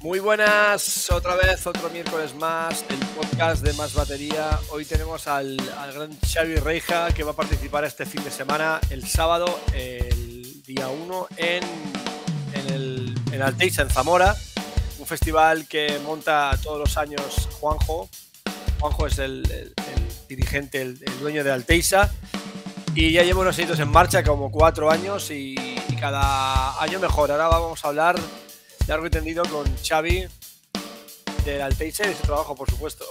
Muy buenas, otra vez, otro miércoles más, el podcast de Más Batería. Hoy tenemos al, gran Xavi Reija que va a participar este fin de semana, el sábado, el día 1, en, en, el, en Alteiza, en Zamora, un festival que monta todos los años Juanjo. Juanjo es el, dirigente, el, dueño de Alteiza. Y ya llevo unos años en marcha, como cuatro años, y, y cada año mejor. Ahora vamos a hablar largo y tendido con Xavi del Alteixa y su trabajo, por supuesto.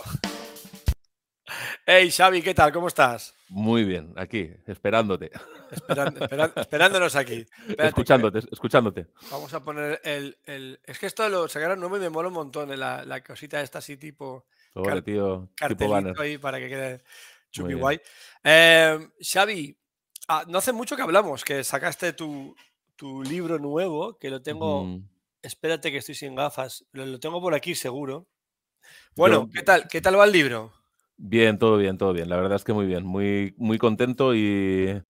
Hey Xavi, ¿qué tal? ¿Cómo estás? Muy bien, aquí, esperándote. esperándonos aquí. escuchándote, escuchándote. Vamos a poner el, Es que esto lo sacaron nuevo y me mola un montón, la, la cosita esta así tipo... tío, cartelito ahí para que quede chupi guay. Eh, Xavi, ah, no hace mucho que hablamos, que sacaste tu, tu libro nuevo, que lo tengo... Espérate que estoy sin gafas. Lo, tengo por aquí seguro. Bueno, ¿qué tal? ¿Qué tal va el libro? Bien, todo bien, todo bien. La verdad es que muy bien. Muy, muy contento y,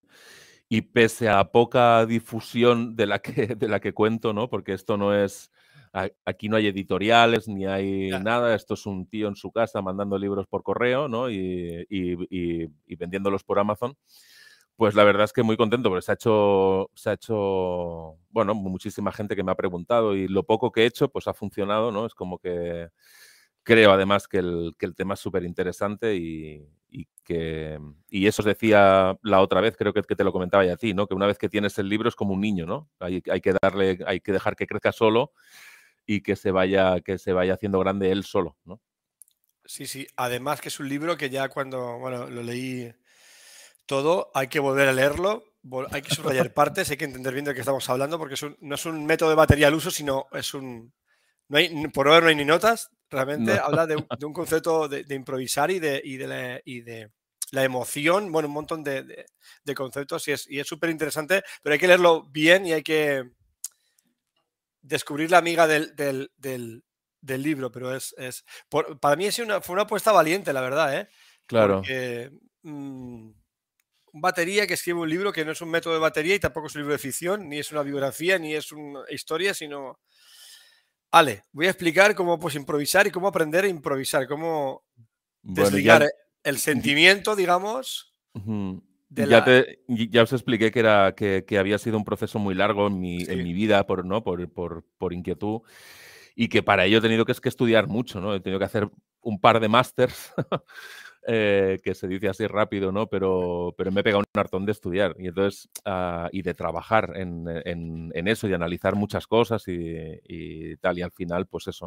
y pese a poca difusión de la que, de la que cuento, ¿no? Porque esto no es. Aquí no hay editoriales ni hay nada. Esto es un tío en su casa mandando libros por correo, ¿no? Y, y vendiéndolos por Amazon. Pues la verdad es que muy contento porque se ha hecho, se ha hecho, bueno, muchísima gente que me ha preguntado y lo poco que he hecho, pues ha funcionado, ¿no? Es como que creo además que el, que el tema es súper interesante y, que, y eso os decía la otra vez, creo que, te lo comentaba ya a ti, ¿no? Que una vez que tienes el libro es como un niño, ¿no? Hay, hay que darle, hay que dejar que crezca solo y que se vaya, que se vaya haciendo grande él solo, ¿no? Sí, sí. Además que es un libro que ya cuando, bueno, lo leí todo, hay que volver a leerlo, hay que subrayar partes, hay que entender bien de qué estamos hablando, porque no es un método de batería al uso, sino es un... No hay, por ahora no hay ni notas, realmente habla de, un concepto de, improvisar y de, y de, la, emoción, bueno, un montón de, conceptos y es súper interesante, pero hay que leerlo bien y hay que descubrir la amiga del, libro, pero es... es para mí es una, fue una apuesta valiente, la verdad, ¿eh? Claro. Mm, batería que escribe un libro que no es un método de batería y tampoco es un libro de ficción, ni es una biografía, ni es una historia, sino... Vale, voy a explicar cómo pues, improvisar y cómo aprender a improvisar, cómo desligar el sentimiento, digamos. ya, ya, os expliqué que, era, que, había sido un proceso muy largo en mi, en mi vida por, ¿no? Por, por, por, inquietud y que para ello he tenido que, es que estudiar mucho, ¿no? He tenido que hacer un par de másters Eh, que se dice así rápido, ¿no? Pero, pero me he pegado un hartón de estudiar y entonces, ah, y de trabajar en, en, eso y analizar muchas cosas y, tal. Y al final, pues eso,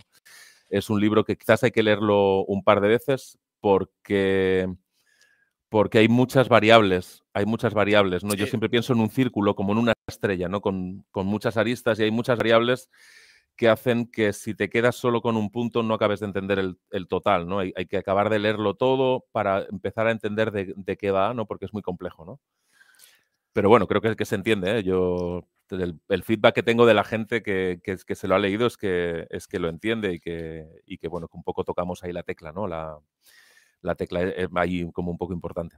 es un libro que quizás hay que leerlo un par de veces porque porque hay muchas variables, hay muchas variables, ¿no? Yo siempre pienso en un círculo como en una estrella, ¿no? Con, con, muchas aristas y hay muchas variables que hacen que si te quedas solo con un punto no acabes de entender el, total, ¿no? Hay, que acabar de leerlo todo para empezar a entender de, qué va, ¿no? Porque es muy complejo, ¿no? Pero bueno, creo que, que se entiende, ¿eh? Yo, el, feedback que tengo de la gente que, que, se lo ha leído es que, es que lo entiende y que, y que, bueno, que un poco tocamos ahí la tecla, ¿no? La, la tecla es ahí como un poco importante.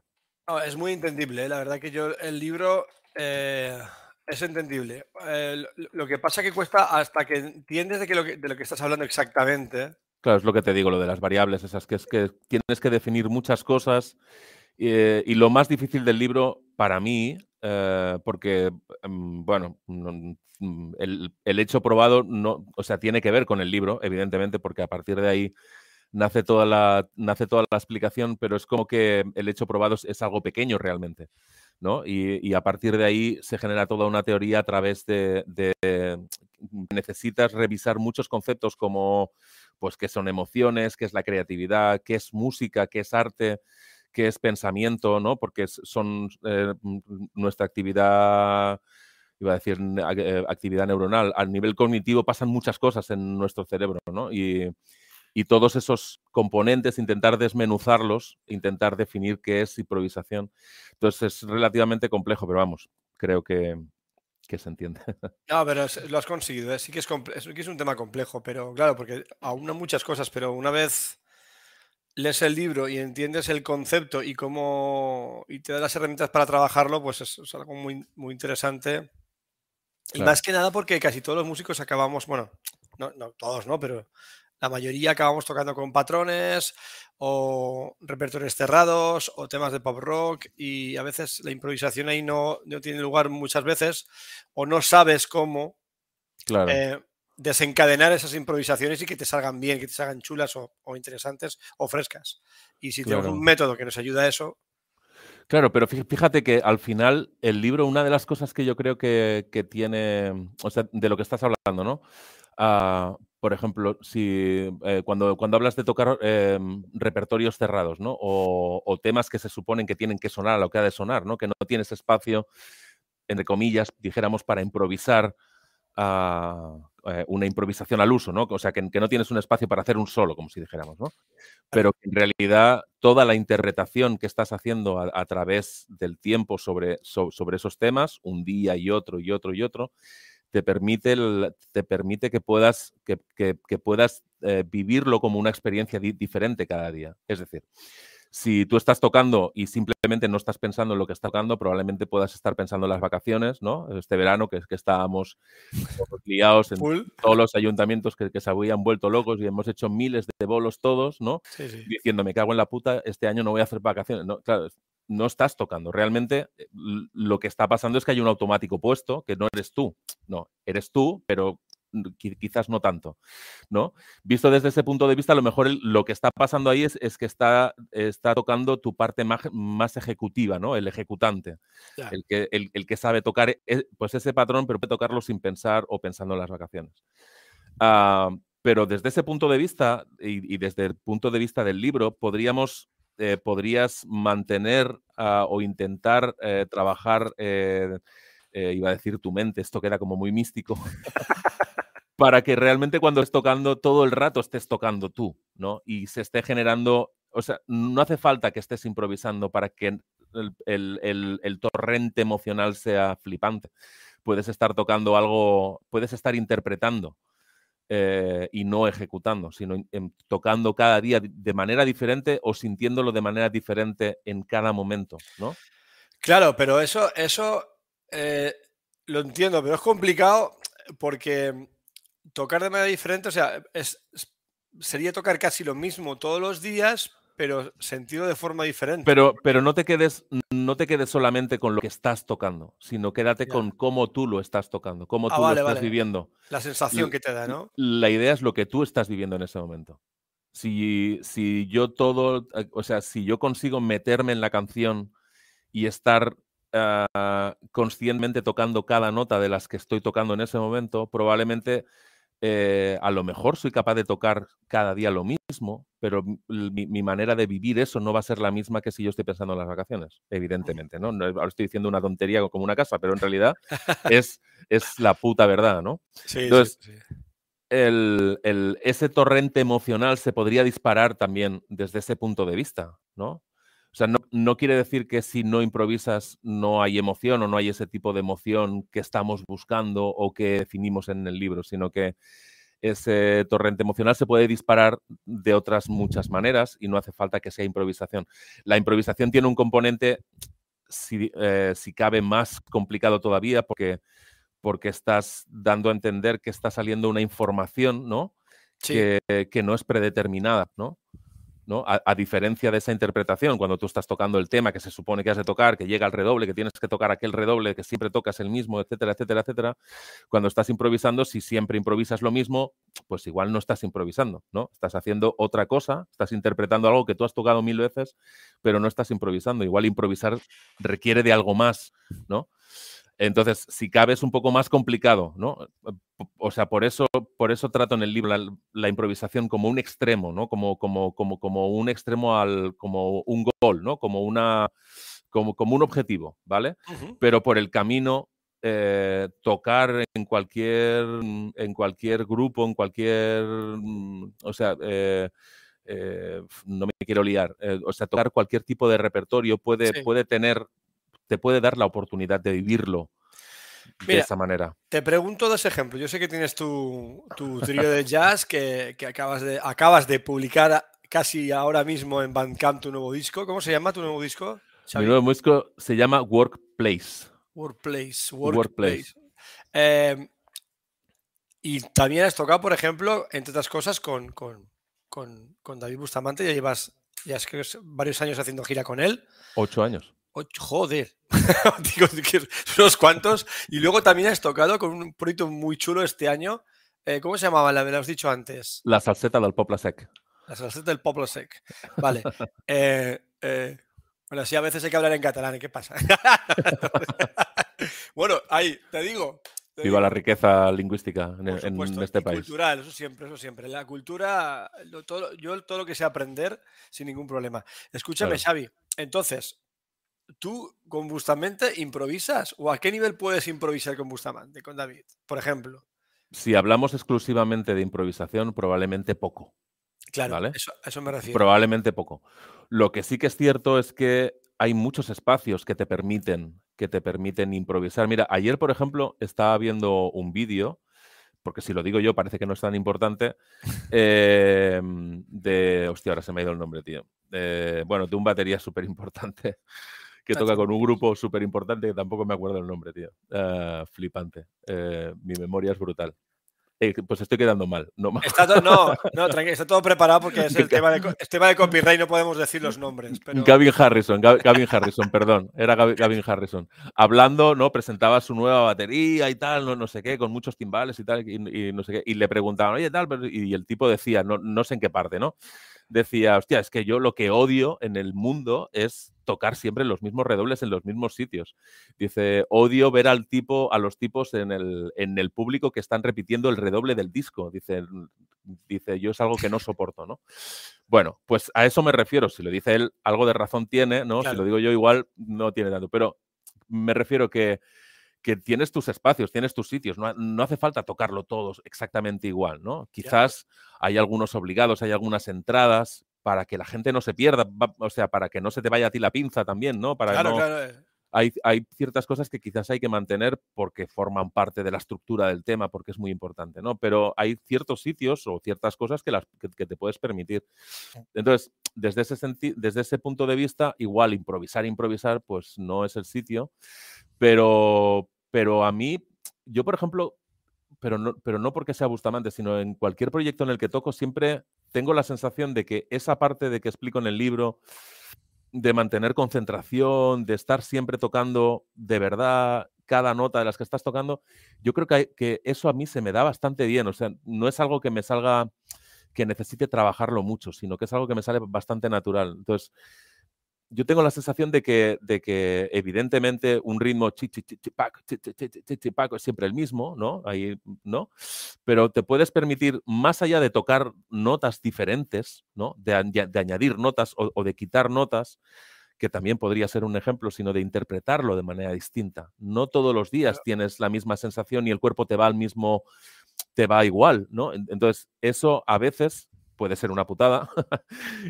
es muy entendible, ¿eh? la verdad que yo el libro... Eh, es entendible. Eh, lo que pasa que cuesta hasta que entiendes de, que lo que, de lo que estás hablando exactamente. Claro, es lo que te digo, lo de las variables, esas que es que tienes que definir muchas cosas. Eh, y lo más difícil del libro para mí, eh, porque, mm, bueno, el, el, hecho probado no, o sea, tiene que ver con el libro, evidentemente, porque a partir de ahí nace toda la, nace toda la explicación, pero es como que el hecho probado es algo pequeño realmente. Y, a partir de ahí se genera toda una teoría a través de, necesitas revisar muchos conceptos como pues qué son emociones, qué es la creatividad, qué es música, qué es arte, qué es pensamiento, ¿no? Porque son eh, nuestra actividad iba a decir eh, actividad neuronal, a nivel cognitivo pasan muchas cosas en nuestro cerebro, ¿no? Y, y todos esos componentes, intentar desmenuzarlos, intentar definir qué es improvisación. Entonces es relativamente complejo, pero vamos, creo que, se entiende. No, pero lo has conseguido, ¿eh? sí que es, que es un tema complejo, pero claro, porque aún no muchas cosas, pero una vez lees el libro y entiendes el concepto y cómo y te da las herramientas para trabajarlo, pues es, algo muy, muy interesante. Y más que nada porque casi todos los músicos acabamos, bueno, no, no todos, ¿no? Pero la mayoría acabamos tocando con patrones o repertorios cerrados o temas de pop rock y a veces la improvisación ahí no, no tiene lugar muchas veces o no sabes cómo eh, desencadenar esas improvisaciones y que te salgan bien, que te salgan chulas o, interesantes o frescas. Y si tenemos un método que nos ayuda a eso, Claro, pero fíjate que al final el libro, una de las cosas que yo creo que, tiene, o sea, de lo que estás hablando, ¿no? Ah, por ejemplo, si eh, cuando, cuando hablas de tocar em, repertorios cerrados, ¿no? O, temas que se suponen que tienen que sonar a lo que ha de sonar, ¿no? Que no tienes espacio, entre comillas, dijéramos, para improvisar uh, una improvisación al uso, ¿no? O sea, que, no tienes un espacio para hacer un solo, como si dijéramos, ¿no? Pero en realidad toda la interpretación que estás haciendo a, través del tiempo sobre, sobre esos temas, un día y otro y otro y otro, te permite, te permite que puedas, que, puedas eh, vivirlo como una experiencia diferente cada día. Es decir, si tú estás tocando y simplemente no estás pensando en lo que estás tocando, probablemente puedas estar pensando en las vacaciones, ¿no? Este verano que, que estábamos liados en todos los ayuntamientos que, se habían vuelto locos y hemos hecho miles de bolos todos, ¿no? Diciendo, me cago en la puta, este año no voy a hacer vacaciones. No, claro, no estás tocando. Realmente eh, lo que está pasando es que hay un automático puesto, que no eres tú. No, eres tú, pero quizás no tanto, ¿no? Visto desde ese punto de vista, a lo mejor lo que está pasando ahí es, es que está, está, tocando tu parte más, más, ejecutiva, ¿no? El ejecutante, el, que, el, que sabe tocar e, pues ese patrón, pero puede tocarlo sin pensar o pensando en las vacaciones. Ah, pero desde ese punto de vista y, desde el punto de vista del libro, podríamos, eh, podrías mantener ah, o intentar eh, trabajar, eh, iba a decir tu mente, esto queda como muy místico. para que realmente cuando estés tocando todo el rato estés tocando tú, ¿no? Y se esté generando, o sea, no hace falta que estés improvisando para que el, torrente emocional sea flipante. Puedes estar tocando algo, puedes estar interpretando eh, y no ejecutando, sino tocando cada día de manera diferente o sintiéndolo de manera diferente en cada momento, ¿no? Claro, pero eso, eso eh, lo entiendo, pero es complicado porque tocar de manera diferente, o sea, es, sería tocar casi lo mismo todos los días, pero sentido de forma diferente. Pero, pero no te quedes, no te quedes solamente con lo que estás tocando, sino quédate con cómo tú lo estás tocando, cómo ah, tú lo estás viviendo. La sensación que te da, ¿no? La idea es lo que tú estás viviendo en ese momento. Si, si yo todo, eh, o sea, si yo consigo meterme en la canción y estar ah, conscientemente tocando cada nota de las que estoy tocando en ese momento, probablemente eh, a lo mejor soy capaz de tocar cada día lo mismo, pero mi, manera de vivir eso no va a ser la misma que si yo estoy pensando en las vacaciones, evidentemente, ¿no? ahora estoy diciendo una tontería como una casa, pero en realidad es, es la puta verdad, ¿no? Sí, Entonces, ese torrente emocional se podría disparar también desde ese punto de vista, ¿no? O sea, no, quiere decir que si no improvisas no hay emoción o no hay ese tipo de emoción que estamos buscando o que definimos en el libro, sino que ese torrente emocional se puede disparar de otras muchas maneras y no hace falta que sea improvisación. La improvisación tiene un componente, si, eh, cabe, más complicado todavía porque, porque estás dando a entender que está saliendo una información, ¿no? Que, que, no es predeterminada, ¿no? A, diferencia de esa interpretación, cuando tú estás tocando el tema que se supone que has de tocar, que llega al redoble, que tienes que tocar aquel redoble, que siempre tocas el mismo, etcétera, etcétera, etcétera. Cuando estás improvisando, si siempre improvisas lo mismo, pues igual no estás improvisando, ¿no? Estás haciendo otra cosa, estás interpretando algo que tú has tocado mil veces, pero no estás improvisando. Igual improvisar requiere de algo más, ¿no? Entonces, si cabe, es un poco más complicado, ¿no? O sea, por eso, por eso trato en el libro la, improvisación como un extremo, ¿no? Como, como, como, como un extremo al, como un gol, ¿no? Como una, como, como un objetivo, ¿vale? Pero por el camino, eh, tocar en cualquier, en cualquier grupo, en cualquier, mm, o sea, eh, eh, no me quiero liar, o sea, tocar cualquier tipo de repertorio puede, puede tener te puede dar la oportunidad de vivirlo de esa manera. Te pregunto dos ejemplos. Yo sé que tienes tu, tu trío de jazz que, acabas, de, acabas de publicar casi ahora mismo en Bandcamp tu nuevo disco. ¿Cómo se llama tu nuevo disco? Mi nuevo disco se llama Workplace. Workplace. Workplace. Em, Y también has tocado, por ejemplo, entre otras cosas, con, con, con, David Bustamante, ya llevas ya es que varios años haciendo gira con él. Ocho años. Joder, Digo, unos cuantos. Y luego también has tocado con un proyecto muy chulo este año. Eh, ¿Cómo se llamaba? La me lo has dicho antes. La salseta del Popla Sec. La salseta del Popla Sec. Vale. Eh, eh, bueno, sí, a veces hay que hablar en catalán. ¿Y qué pasa? bueno, ahí, te digo, Viva la riqueza lingüística en, este país. Cultural, eso siempre, eso siempre. La cultura, todo, yo todo lo que sé aprender sin ningún problema. Escúchame, Xavi. Entonces, ¿tú con Bustamante improvisas? ¿O a qué nivel puedes improvisar con Bustamante, con David, por ejemplo? Si hablamos exclusivamente de improvisación, probablemente poco. Claro, eso, eso me refiero. Probablemente poco. Lo que sí que es cierto es que hay muchos espacios que te permiten que te permiten improvisar. Mira, ayer, por ejemplo, estaba viendo un vídeo, porque si lo digo yo parece que no es tan importante, em, de... Hostia, ahora se me ha ido el nombre, tío. bueno, de un batería súper importante que toca con un grupo súper importante que tampoco me acuerdo el nombre, tío. Ah, flipante. Eh, mi memoria es brutal. Eh, pues estoy quedando mal. No, está todo, no, no tranquilo, está todo preparado porque es el tema de, tema de copyright, no podemos decir los nombres. Gavin Harrison, Gavin Harrison, perdón, era Gavin Harrison. Hablando, ¿no? Presentaba su nueva batería y tal, no, no sé qué, con muchos timbales y tal, y, no sé qué. Y le preguntaban, oye, tal, y el tipo decía, no, no sé en qué parte, ¿no? Decía, hostia, es que yo lo que odio en el mundo es tocar siempre los mismos redobles en los mismos sitios. Dice, odio ver al tipo, a los tipos en el, en el público que están repitiendo el redoble del disco. Dice, dice, yo es algo que no soporto, ¿no? Bueno, pues a eso me refiero. Si lo dice él, algo de razón tiene, ¿no? Si lo digo yo, igual no tiene tanto. Pero me refiero que que tienes tus espacios, tienes tus sitios, no, hace falta tocarlo todos exactamente igual, ¿no? Quizás hay algunos obligados, hay algunas entradas para que la gente no se pierda, o sea, para que no se te vaya a ti la pinza también, ¿no? Para claro, claro. Eh. Hay, hay, ciertas cosas que quizás hay que mantener porque forman parte de la estructura del tema, porque es muy importante, ¿no? Pero hay ciertos sitios o ciertas cosas que, las, que, te puedes permitir. Entonces, desde ese, desde ese punto de vista, igual improvisar, improvisar, pues no es el sitio, pero, pero a mí, yo por ejemplo, pero no, pero no porque sea Bustamante, sino en cualquier proyecto en el que toco, siempre tengo la sensación de que esa parte de que explico en el libro, de mantener concentración, de estar siempre tocando de verdad cada nota de las que estás tocando, yo creo que, que eso a mí se me da bastante bien. O sea, no es algo que me salga, que necesite trabajarlo mucho, sino que es algo que me sale bastante natural. Entonces, yo tengo la sensación de que, de que evidentemente un ritmo es siempre el mismo, ¿no? Ahí, ¿no? Pero te puedes permitir, más allá de tocar notas diferentes, ¿no? De, añadir notas o, de quitar notas, que también podría ser un ejemplo, sino de interpretarlo de manera distinta. No todos los días tienes la misma sensación y el cuerpo te va al mismo, te va igual, ¿no? Entonces, eso a veces puede ser una putada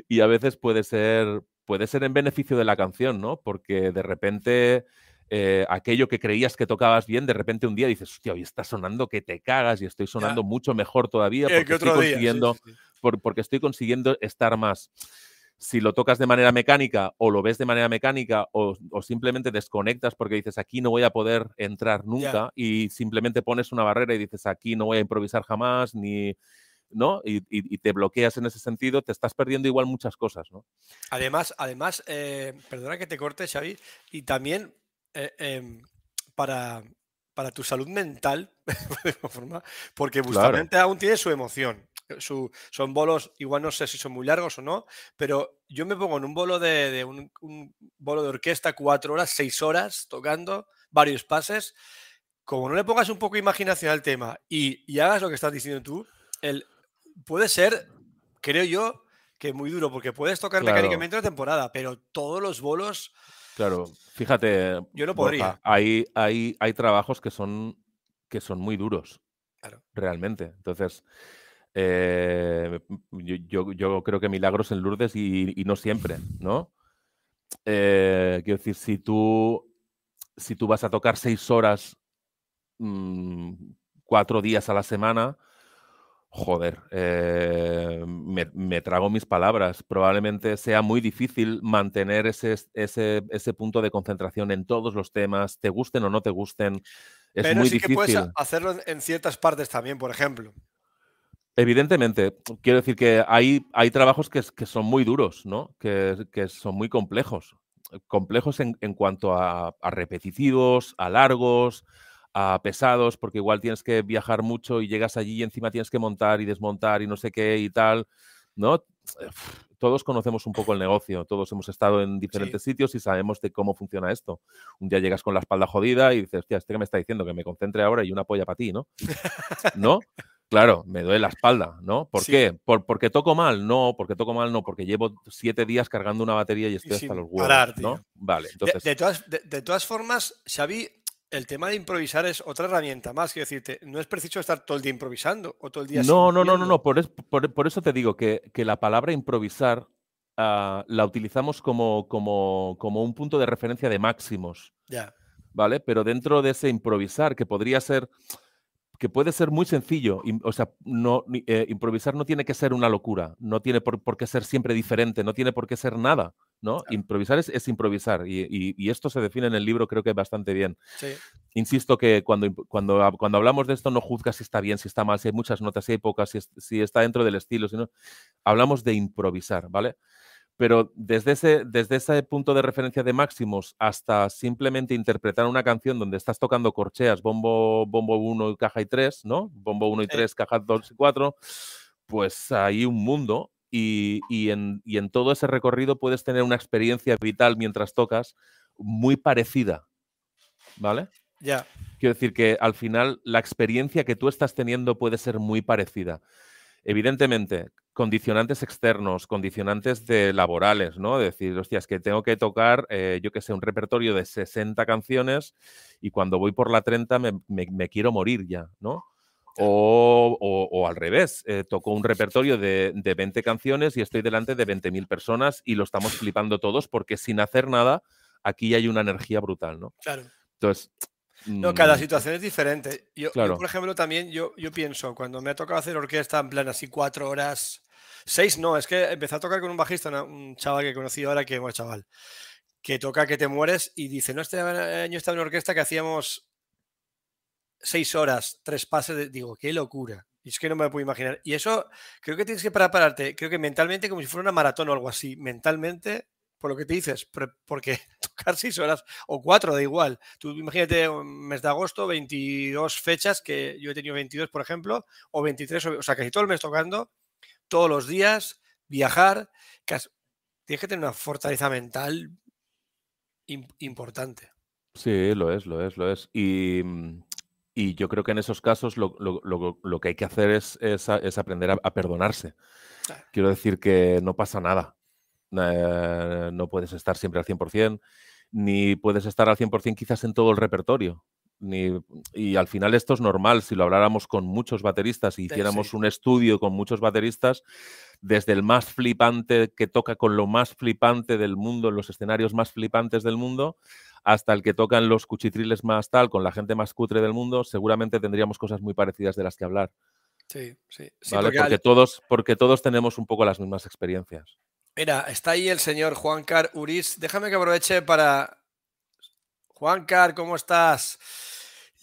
y a veces puede ser, puede ser en beneficio de la canción, ¿no? Porque de repente eh, aquello que creías que tocabas bien, de repente un día dices, hostia, hoy está sonando que te cagas y estoy sonando mucho mejor todavía porque estoy, consiguiendo, porque estoy consiguiendo estar más. Si lo tocas de manera mecánica o lo ves de manera mecánica o, simplemente desconectas porque dices aquí no voy a poder entrar nunca y simplemente pones una barrera y dices aquí no voy a improvisar jamás ni, ¿no? Y, te bloqueas en ese sentido, te estás perdiendo igual muchas cosas, ¿no? Además, además eh, perdona que te corte, Xavi, y también eh, em, para, para tu salud mental, porque justamente aún tiene su emoción. Eh, su, son bolos, igual no sé si son muy largos o no, pero yo me pongo en un bolo de, un, bolo de orquesta, cuatro horas, seis horas, tocando varios pases. Como no le pongas un poco de imaginación al tema y, y hagas lo que estás diciendo tú, el, puede ser, creo yo, que muy duro, porque puedes tocar mecánicamente una temporada, pero todos los bolos. Claro, fíjate. Yo no podría. hay, hay, hay trabajos que son, que son muy duros. Claro. Realmente. Entonces. Eh, yo, yo, creo que milagros en Lourdes y, no siempre, ¿no? Eh, quiero decir, si tú, si tú vas a tocar seis horas, mm, cuatro días a la semana, Joder, eh, me, trago mis palabras. Probablemente sea muy difícil mantener ese, ese, ese, punto de concentración en todos los temas, te gusten o no te gusten. Es Pero muy sí difícil. que puedes hacerlo en ciertas partes también, por ejemplo. Evidentemente, quiero decir que hay, hay trabajos que, que son muy duros, ¿no? Que, que son muy complejos. Complejos en, en cuanto a, a, repetitivos, a largos, a pesados, porque igual tienes que viajar mucho y llegas allí y encima tienes que montar y desmontar y no sé qué y tal, ¿no? Todos conocemos un poco el negocio, todos hemos estado en diferentes sitios y sabemos de cómo funciona esto. Un día llegas con la espalda jodida y dices, hostia, este que me está diciendo que me concentre ahora y una polla para ti, ¿no? ¿No? Claro, me duele la espalda, ¿no? ¿Por qué? ¿Por, ¿Porque toco mal? No, porque toco mal no, porque llevo siete días cargando una batería y estoy hasta los huevos, ¿no? Vale, entonces... De, todas, de, todas, formas, Xavi, el tema de improvisar es otra herramienta más, quiero decirte, no es preciso estar todo el día improvisando o todo el día... No, no, no, no, no, por, por, eso te digo que, que la palabra improvisar uh, la utilizamos como, como, como un punto de referencia de máximos. Ya. ¿Vale? Pero dentro de ese improvisar, que podría ser que puede ser muy sencillo. O sea, no, eh, improvisar no tiene que ser una locura, no tiene por, qué ser siempre diferente, no tiene por qué ser nada, ¿no? Improvisar es, improvisar y, esto se define en el libro creo que bastante bien. Insisto que cuando, cuando, cuando hablamos de esto no juzgas si está bien, si está mal, si hay muchas notas, si hay pocas, si, si está dentro del estilo, si hablamos de improvisar, ¿vale? Pero desde ese, desde ese punto de referencia de máximos hasta simplemente interpretar una canción donde estás tocando corcheas, bombo, bombo 1 y caja y 3, ¿no? Bombo 1 y 3, caja 2 y 4, pues hay un mundo y, en, y en todo ese recorrido puedes tener una experiencia vital mientras tocas muy parecida, ¿vale? Ya. Quiero decir que al final la experiencia que tú estás teniendo puede ser muy parecida. Evidentemente, condicionantes externos, condicionantes de laborales, ¿no? decir, hostia, es que tengo que tocar, eh, yo que sé, un repertorio de 60 canciones y cuando voy por la 30 me, quiero morir ya, ¿no? O, al revés, eh, toco un repertorio de, de, 20 canciones y estoy delante de 20.000 personas y lo estamos flipando todos porque sin hacer nada, aquí hay una energía brutal, ¿no? Claro. Entonces, no, cada mm. situación es diferente. Yo, por ejemplo, también yo, yo pienso, cuando me ha tocado hacer orquesta en plan así cuatro horas, seis no, es que empecé a tocar con un bajista, un chaval que conocí ahora, que bueno, chaval, que toca que te mueres y dice, no, este año estaba en una orquesta que hacíamos seis horas, tres pases, digo, qué locura. Y es que no me puedo imaginar. Y eso creo que tienes que prepararte, creo que mentalmente como si fuera una maratón o algo así. Mentalmente por lo que te dices, porque tocar seis horas o cuatro, da igual. Tú imagínate un mes de agosto, 22 fechas, que yo he tenido 22, por ejemplo, o 23, o sea, casi todo el mes tocando, todos los días, viajar. Tienes que tener una fortaleza mental importante. Sí, lo es, lo es, lo es. Y, mm, yo creo que en esos casos lo, que hay que hacer es, es, aprender a, perdonarse. Quiero decir que no pasa nada. Eh, no puedes estar siempre al 100%, ni puedes estar al 100% quizás en todo el repertorio. Ni, y al final esto es normal, si lo habláramos con muchos bateristas y hiciéramos un estudio con muchos bateristas, desde el más flipante que toca con lo más flipante del mundo, en los escenarios más flipantes del mundo, hasta el que toca en los cuchitriles más tal, con la gente más cutre del mundo, seguramente tendríamos cosas muy parecidas de las que hablar. Sí, sí. porque, todos, porque todos tenemos un poco las mismas experiencias. Mira, está ahí el señor Juan Car Uris. Déjame que aproveche para. Juan Car, ¿cómo estás?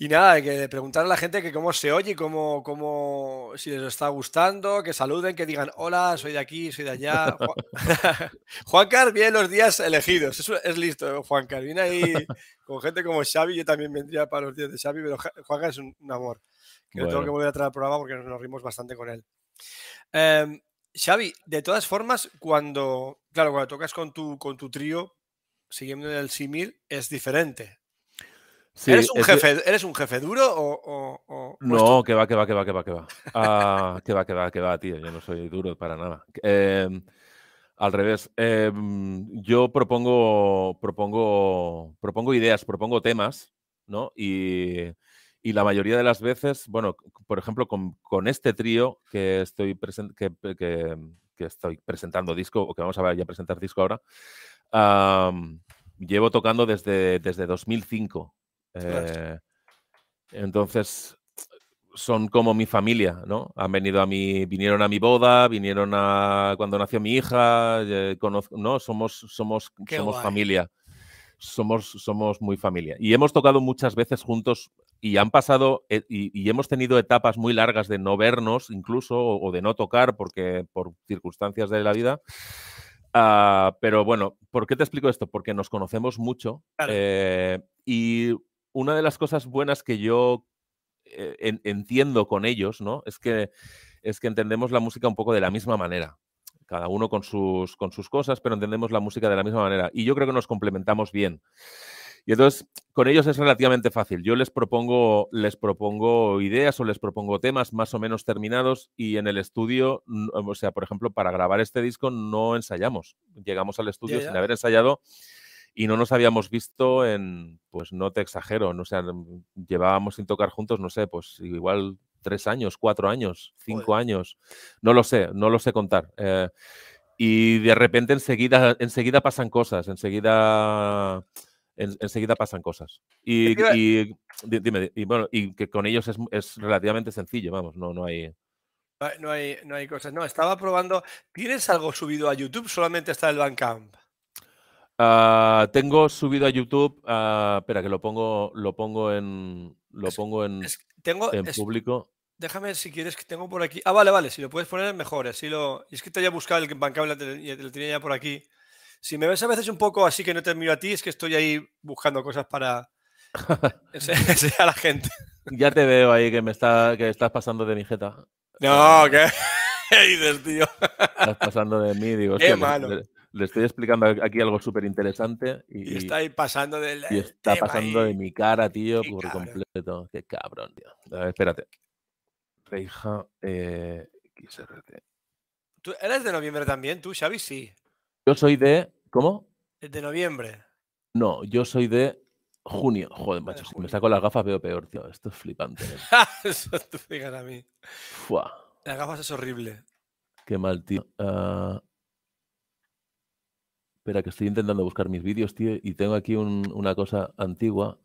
Y nada, hay que preguntar a la gente que cómo se oye, cómo, cómo, si les está gustando, que saluden, que digan hola, soy de aquí, soy de allá. Juan Car viene los días elegidos, eso es listo, Juan Car. Viene ahí con gente como Xavi, yo también vendría para los días de Xavi, pero Juan Car es un, amor. Que tengo que volver a traer al programa porque nos, rimos bastante con él. Em, Xavi, de todas formas, cuando, claro, cuando tocas con tu, con tu trío, siguiendo el símil, es diferente. ¿Eres, un jefe, ¿Eres un jefe duro o...? no, que va, que va, que va, que va, que va. Ah, que va, que va, que va, tío. Yo no soy duro para nada. Em, al revés. Em, yo propongo, propongo, propongo ideas, propongo temas, ¿no? Y y la mayoría de las veces, bueno, por ejemplo, con, este trío que estoy, que, que, estoy presentando disco, o que vamos a ver ya presentar disco ahora, llevo tocando desde, desde 2005. Eh, entonces, son como mi familia, ¿no? Han venido a mi, vinieron a mi boda, vinieron a cuando nació mi hija, eh, ¿no? Somos, somos, somos familia somos, somos muy familia. Y hemos tocado muchas veces juntos y han pasado eh, y, hemos tenido etapas muy largas de no vernos incluso o, de no tocar porque por circunstancias de la vida. Ah, pero bueno, ¿por qué te explico esto? Porque nos conocemos mucho eh, y una de las cosas buenas que yo eh, entiendo con ellos, ¿no? Es que, es que entendemos la música un poco de la misma manera cada uno con sus, con sus cosas, pero entendemos la música de la misma manera. Y yo creo que nos complementamos bien. Y entonces, con ellos es relativamente fácil. Yo les propongo, les propongo ideas o les propongo temas más o menos terminados y en el estudio, o sea, por ejemplo, para grabar este disco no ensayamos. Llegamos al estudio sin haber ensayado y no nos habíamos visto en, pues no te exagero, no sea, llevábamos sin tocar juntos, no sé, pues igual tres años, cuatro años, cinco años, no lo sé, no lo sé contar. Eh, y de repente enseguida, enseguida pasan cosas, enseguida, enseguida pasan cosas. Y, dime, y bueno, y que con ellos es, relativamente sencillo, vamos, no, no hay... No hay, no hay cosas. No, estaba probando. ¿Tienes algo subido a YouTube? Solamente está el Bandcamp. Ah, tengo subido a YouTube. Uh, espera, que lo pongo, lo pongo en. Lo pongo en. Tengo, en público. Déjame si quieres que tengo por aquí. Ah, vale, vale. Si lo puedes poner mejor. Así lo. Es que te había buscado el bancable y lo tenía ya por aquí. Si me ves a veces un poco así que no te miro a ti, es que estoy ahí buscando cosas para enseñar a la gente. Ya te veo ahí que me está, que estás pasando de mi jeta. No, ¿qué? ¿Qué dices, tío? Estás pasando de mí, digo. Qué malo. Le, estoy explicando aquí algo súper interesante. Y, y, está ahí pasando del. Y está pasando de mi cara, tío, por completo. Qué cabrón, tío. A ver, espérate. Reija eh, XRT. ¿Tú eres de noviembre también? ¿Tú, Xavi? Sí. Yo soy de. ¿Cómo? De noviembre. No, yo soy de junio. Joder, macho, si me saco las gafas veo peor, tío. Esto es flipante. ¿eh? Eso tú fijas a mí. Fua. Las gafas es horrible. Qué mal, tío. Uh... Espera, que estoy intentando buscar mis vídeos, tío, y tengo aquí un, una cosa antigua.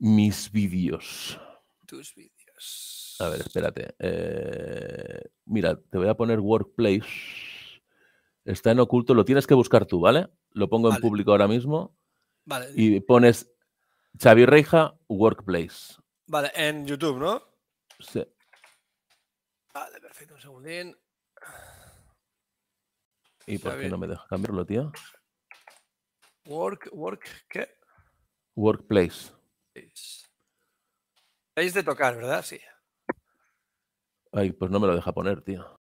Mis vídeos. Tus vídeos. A ver, espérate. Eh, mira, te voy a poner Workplace. Está en oculto, lo tienes que buscar tú, ¿vale? Lo pongo en público ahora mismo. Vale. Y pones Xavi Reija Workplace. Vale, en YouTube, ¿no? Sí. Vale, perfecto, un segundín. ¿Y por qué no me deja cambiarlo, tío? Work, work, ¿qué? Workplace. Es de tocar, ¿verdad? Sí. Ay, pues no me lo deja poner, tío.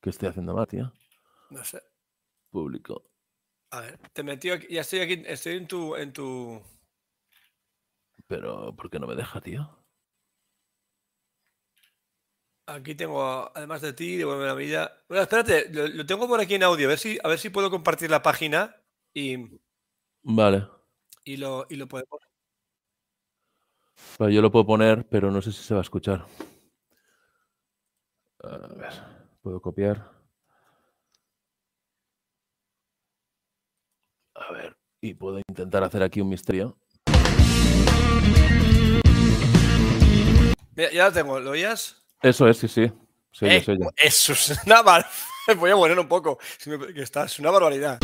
¿Qué estoy haciendo mal, tío? No sé. Público. A ver, te metió aquí. Ya estoy aquí. Estoy en tu. En tu... Pero, ¿por qué no me deja, tío? Aquí tengo, además de ti, de buena vida. Bueno, espérate, lo, tengo por aquí en audio. A ver si, a ver si puedo compartir la página y. Vale. Y lo, y lo podemos. yo lo puedo poner, pero no sé si se va a escuchar. A ver, puedo copiar. A ver, y puedo intentar hacer aquí un misterio. ya lo tengo, ¿lo oías? Eso es, sí, sí. Eh, eso es una barbaridad. Voy a poner un poco. Que está, es una barbaridad.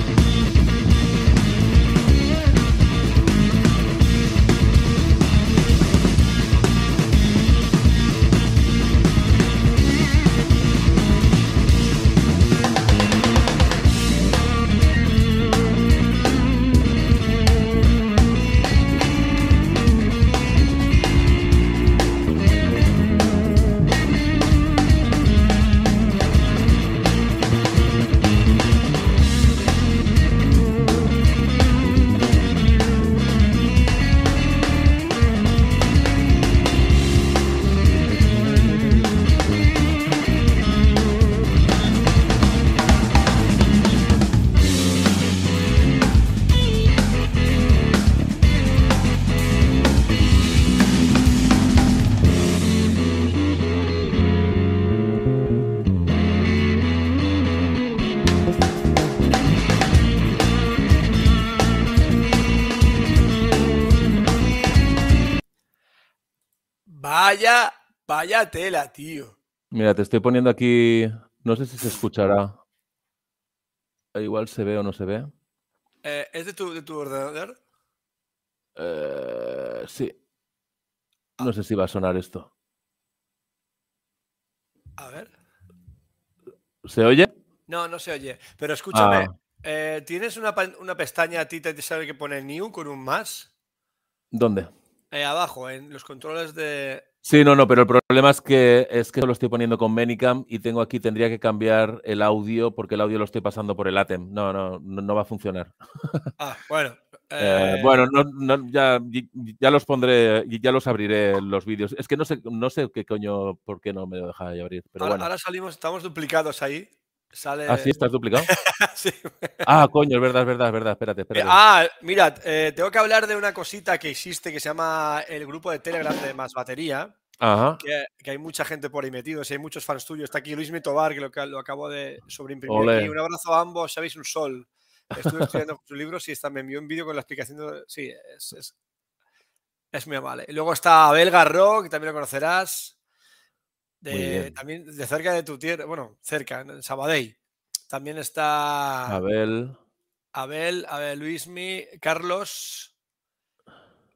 Vaya, tela, tío. Mira, te estoy poniendo aquí. No sé si se escuchará. Igual se ve o no se ve. Eh, ¿Es de tu, de tu ordenador? Eh, sí. No sé si va a sonar esto. A ver. ¿Se oye? No, no se oye. Pero escúchame, ah. eh, ¿tienes una, pestaña a ti te sabe que pone new con un más? ¿Dónde? Eh, abajo, en los controles de. Sí, no, no, pero el problema es que es que lo estoy poniendo con Menicam y tengo aquí, tendría que cambiar el audio porque el audio lo estoy pasando por el ATEM. No, no, no, va a funcionar. Ah, bueno. Eh, bueno, ya, ya, los pondré, ya los abriré los vídeos. Es que no sé, no sé qué coño, por qué no me lo deja de abrir. Pero ahora, bueno. ahora salimos, estamos duplicados ahí. Sale... ¿Ah, sí? ¿Estás duplicado? sí. Ah, coño, es verdad, es verdad, es verdad. Espérate, espérate. ah, mira, eh, tengo que hablar de una cosita que existe que se llama el grupo de Telegram de Más Batería. Ajá. Que, hay mucha gente por ahí metidos, hay muchos fans tuyos. Está aquí Luis Mitobar, que lo, lo acabo de sobreimprimir aquí. Un abrazo a ambos, sabéis, un sol. Estuve estudiando sus libros y está, me envió un vídeo con la explicación. De, sí, es, es, es muy amable. Y luego está Abel Garro, que también lo conocerás de, también de cerca de tu tierra, bueno, cerca, en Sabadell. También está Abel. Abel, Abel Luismi, Carlos,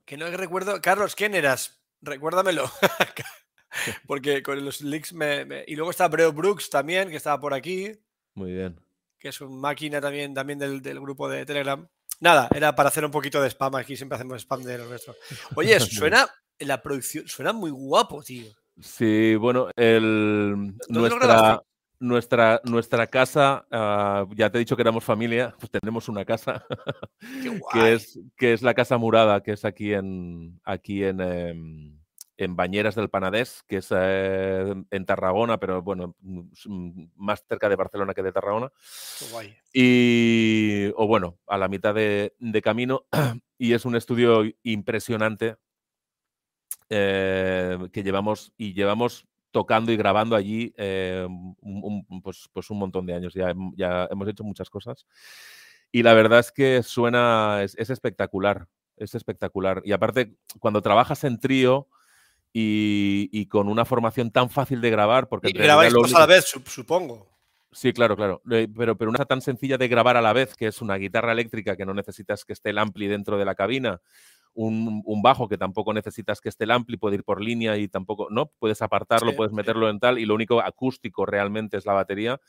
que no recuerdo. Carlos, ¿quién eras? Recuérdamelo. Porque con los leaks me, Y luego está Breo Brooks también, que estaba por aquí. Muy bien. Que es una máquina también, también del, del, grupo de Telegram. Nada, era para hacer un poquito de spam. Aquí siempre hacemos spam de lo nuestro. Oye, suena. La producción suena muy guapo, tío. Sí, bueno, el, nuestra, nuestra, nuestra casa, ah, ya te he dicho que éramos familia, pues tenemos una casa, que, es, que es la Casa Murada, que es aquí en, aquí en, em, en Bañeras del Panadés, que es eh, en Tarragona, pero bueno, más cerca de Barcelona que de Tarragona. Y, o bueno, a la mitad de, de camino, y es un estudio impresionante eh, que llevamos y llevamos tocando y grabando allí eh, un, pues, pues, un montón de años. Ya, ya, hemos hecho muchas cosas. Y la verdad es que suena, es, espectacular, es espectacular. Y aparte, cuando trabajas en trío y, con una formación tan fácil de grabar, porque... Y grabáis a la vez, supongo. Sí, claro, claro. Pero, pero una tan sencilla de grabar a la vez, que es una guitarra eléctrica que no necesitas que esté el ampli dentro de la cabina, un, bajo que tampoco necesitas que esté el ampli, puede ir por línea y tampoco, ¿no? Puedes apartarlo, puedes meterlo en tal y lo único acústico realmente es la batería.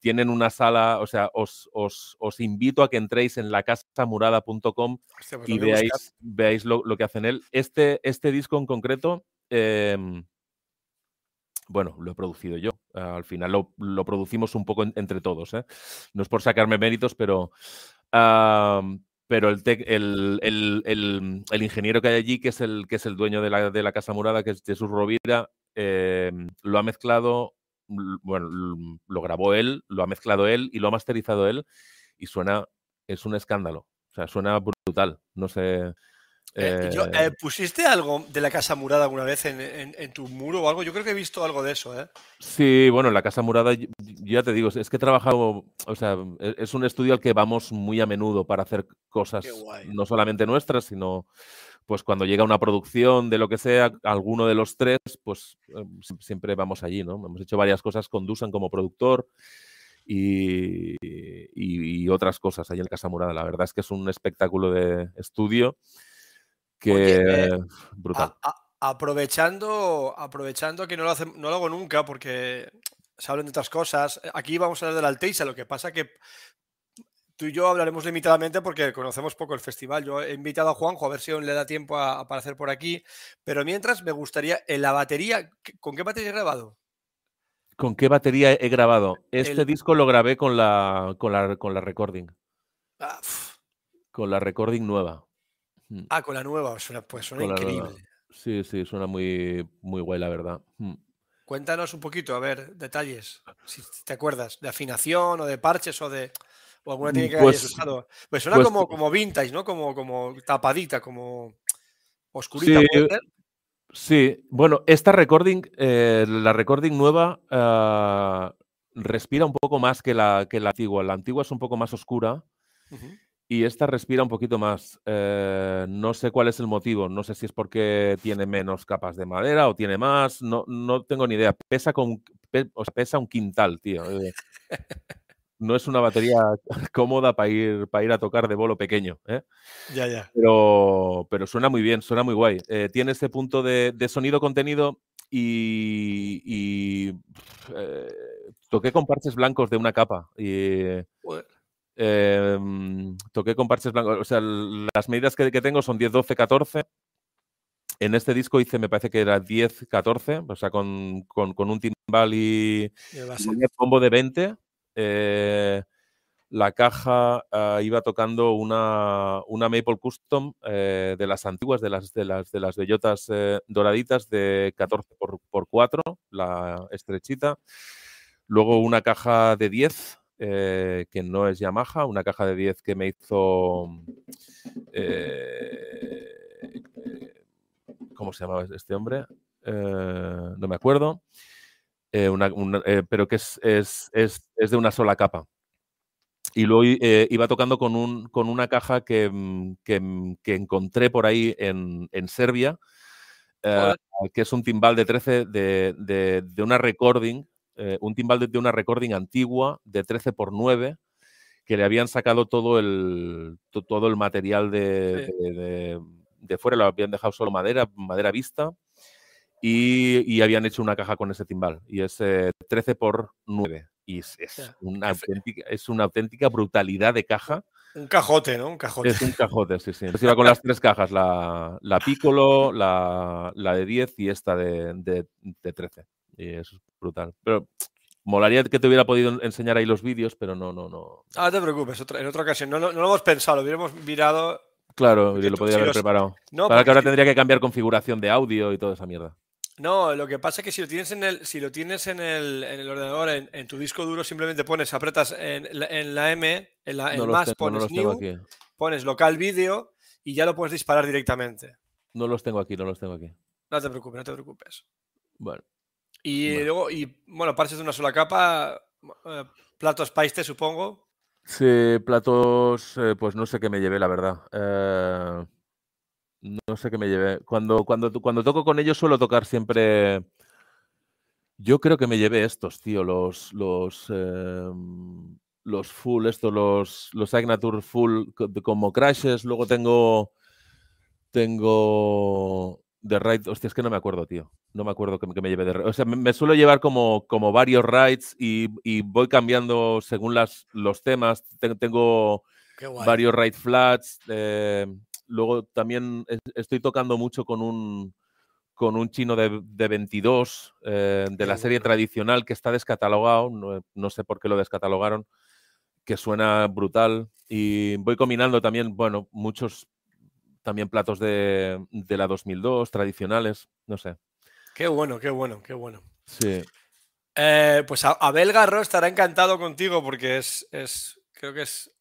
Tienen una sala, o sea, os, invito a que entréis en la casamurada.com pues y veáis, veáis lo, que hacen él. Este, este disco en concreto, em, bueno, lo he producido yo. al final lo, producimos un poco entre todos. ¿eh? No es por sacarme méritos, pero pero el, el, el, ingeniero que hay allí, que es el, que es el dueño de la, de la Casa Murada, que es Jesús Rovira, eh, lo ha mezclado, bueno, lo grabó él, lo ha mezclado él y lo ha masterizado él y suena, es un escándalo, o sea, suena brutal, no sé, eh, eh, eh, ¿Pusiste algo de la Casa Murada alguna vez en, tu muro o algo? Yo creo que he visto algo de eso, ¿eh? Sí, bueno, en la Casa Murada, ya te digo, es que he trabajado, o sea, e, es un estudio al que vamos muy a menudo para hacer cosas no solamente nuestras, sino pues cuando llega una producción de lo que sea, alguno de los tres, pues siempre vamos allí, ¿no? Hemos hecho varias cosas con Dusan como productor. Y, y, otras cosas allí en la Casa Murada. La verdad es que es un espectáculo de estudio que brutal. aprovechando, aprovechando que no lo, no lo hago nunca porque se hablan de otras cosas. Eh, aquí vamos a hablar del Alteisa, lo que pasa que tú y yo hablaremos limitadamente porque conocemos poco el festival. Yo he invitado a Juanjo a ver si aún le da tiempo a, aparecer por aquí. Pero mientras me gustaría, en la batería, ¿con qué batería he grabado? ¿Con qué batería he grabado? Este disco lo grabé con la, con la, con la recording. Ah, con la recording nueva. Mm. Ah, con la nueva, pues suena increíble. Sí, sí, suena muy, muy guay, la verdad. Mm. Cuéntanos un poquito, a ver, detalles, si te acuerdas, de afinación o de parches o de o alguna tiene mm, que hayas pues, usado. Pues suena pues como, como vintage, ¿no? Como, como tapadita, como oscurita. Sí, sí. bueno, esta recording, eh, la recording nueva ah, respira un poco más que la, que la antigua. La antigua es un poco más oscura y esta respira un poquito más. Eh, no sé cuál es el motivo. No sé si es porque tiene menos capas de madera o tiene más. No, no tengo ni idea. Pesa, con, o sea, pesa un quintal, tío. Eh. no es una batería cómoda para ir, para ir a tocar de bolo pequeño. ¿eh? Ya, ya. Pero, pero suena muy bien, suena muy guay. Eh, tiene ese punto de, sonido contenido y, eh, toqué con parches blancos de una capa. Y, em, toqué con parches blancos. O sea, las medidas que, tengo son 10, 12, 14. En este disco hice, me parece que era 10, 14, o sea, con, un timbal y, un combo de 20. Eh, la caja ah, iba tocando una, Maple Custom eh, de las antiguas, de las, de las, de las bellotas eh, doraditas de 14 por, 4, la estrechita. Luego una caja de 10, que no es Yamaha, una caja de 10 que me hizo... ¿Cómo se llamaba este hombre? no me acuerdo. Eh, eh, pero que es, es, es, es, de una sola capa. Y luego eh, iba tocando con, un, con una caja que, mm, que, mm, que, encontré por ahí en, en Serbia, que es un timbal de 13 de, de, de una recording, un timbal de, una recording antigua de 13 por 9 que le habían sacado todo el, todo el material de, de, de, fuera, lo habían dejado solo madera, madera vista, y, habían hecho una caja con ese timbal. Y es 13 por 9. Y es, una auténtica, es una auténtica brutalidad de caja. Un cajote, ¿no? Un cajote. Es un cajote, sí, sí. Entonces iba con las tres cajas, la, la Piccolo, la, la, de 10 y esta de, de, 13. Y eso es brutal. Pero molaría que te hubiera podido enseñar ahí los vídeos, pero no, no, no. Ah, no te preocupes, en otra ocasión. No, no, lo hemos pensado, lo hubiéramos mirado. Claro, lo podría haber preparado. Para que ahora tendría que cambiar configuración de audio y toda esa mierda. No, lo que pasa es que si lo tienes en el, si lo tienes en el, en el ordenador, en, tu disco duro, simplemente pones, apretas en, la M, en la más, pones new, pones local video y ya lo puedes disparar directamente. No los tengo aquí, no los tengo aquí. No te preocupes, no te preocupes. Bueno. Y luego, y bueno, parches de una sola capa, eh, platos paiste, supongo. Sí, platos, eh, pues no sé qué me llevé, la verdad. Eh, no sé qué me llevé. Cuando, cuando, cuando toco con ellos suelo tocar siempre. Yo creo que me llevé estos, tío, los. los em, los full, estos, los, los Signature full como crashes. Luego tengo. Tengo. De ride, hostia, es que no me acuerdo, tío. No me acuerdo que, me lleve de O sea, me, suelo llevar como, como varios rides y, y, voy cambiando según las, los temas. Tengo, varios ride flats. Eh, Luego también estoy tocando mucho con un, con un chino de, 22 eh, de la serie tradicional que está descatalogado, no, sé por qué lo descatalogaron, que suena brutal. Y voy combinando también, bueno, muchos también platos de, la 2002 tradicionales, no sé. Qué bueno, qué bueno, qué bueno. Sí. Eh, pues Abel Garro estará encantado contigo porque es, es creo que es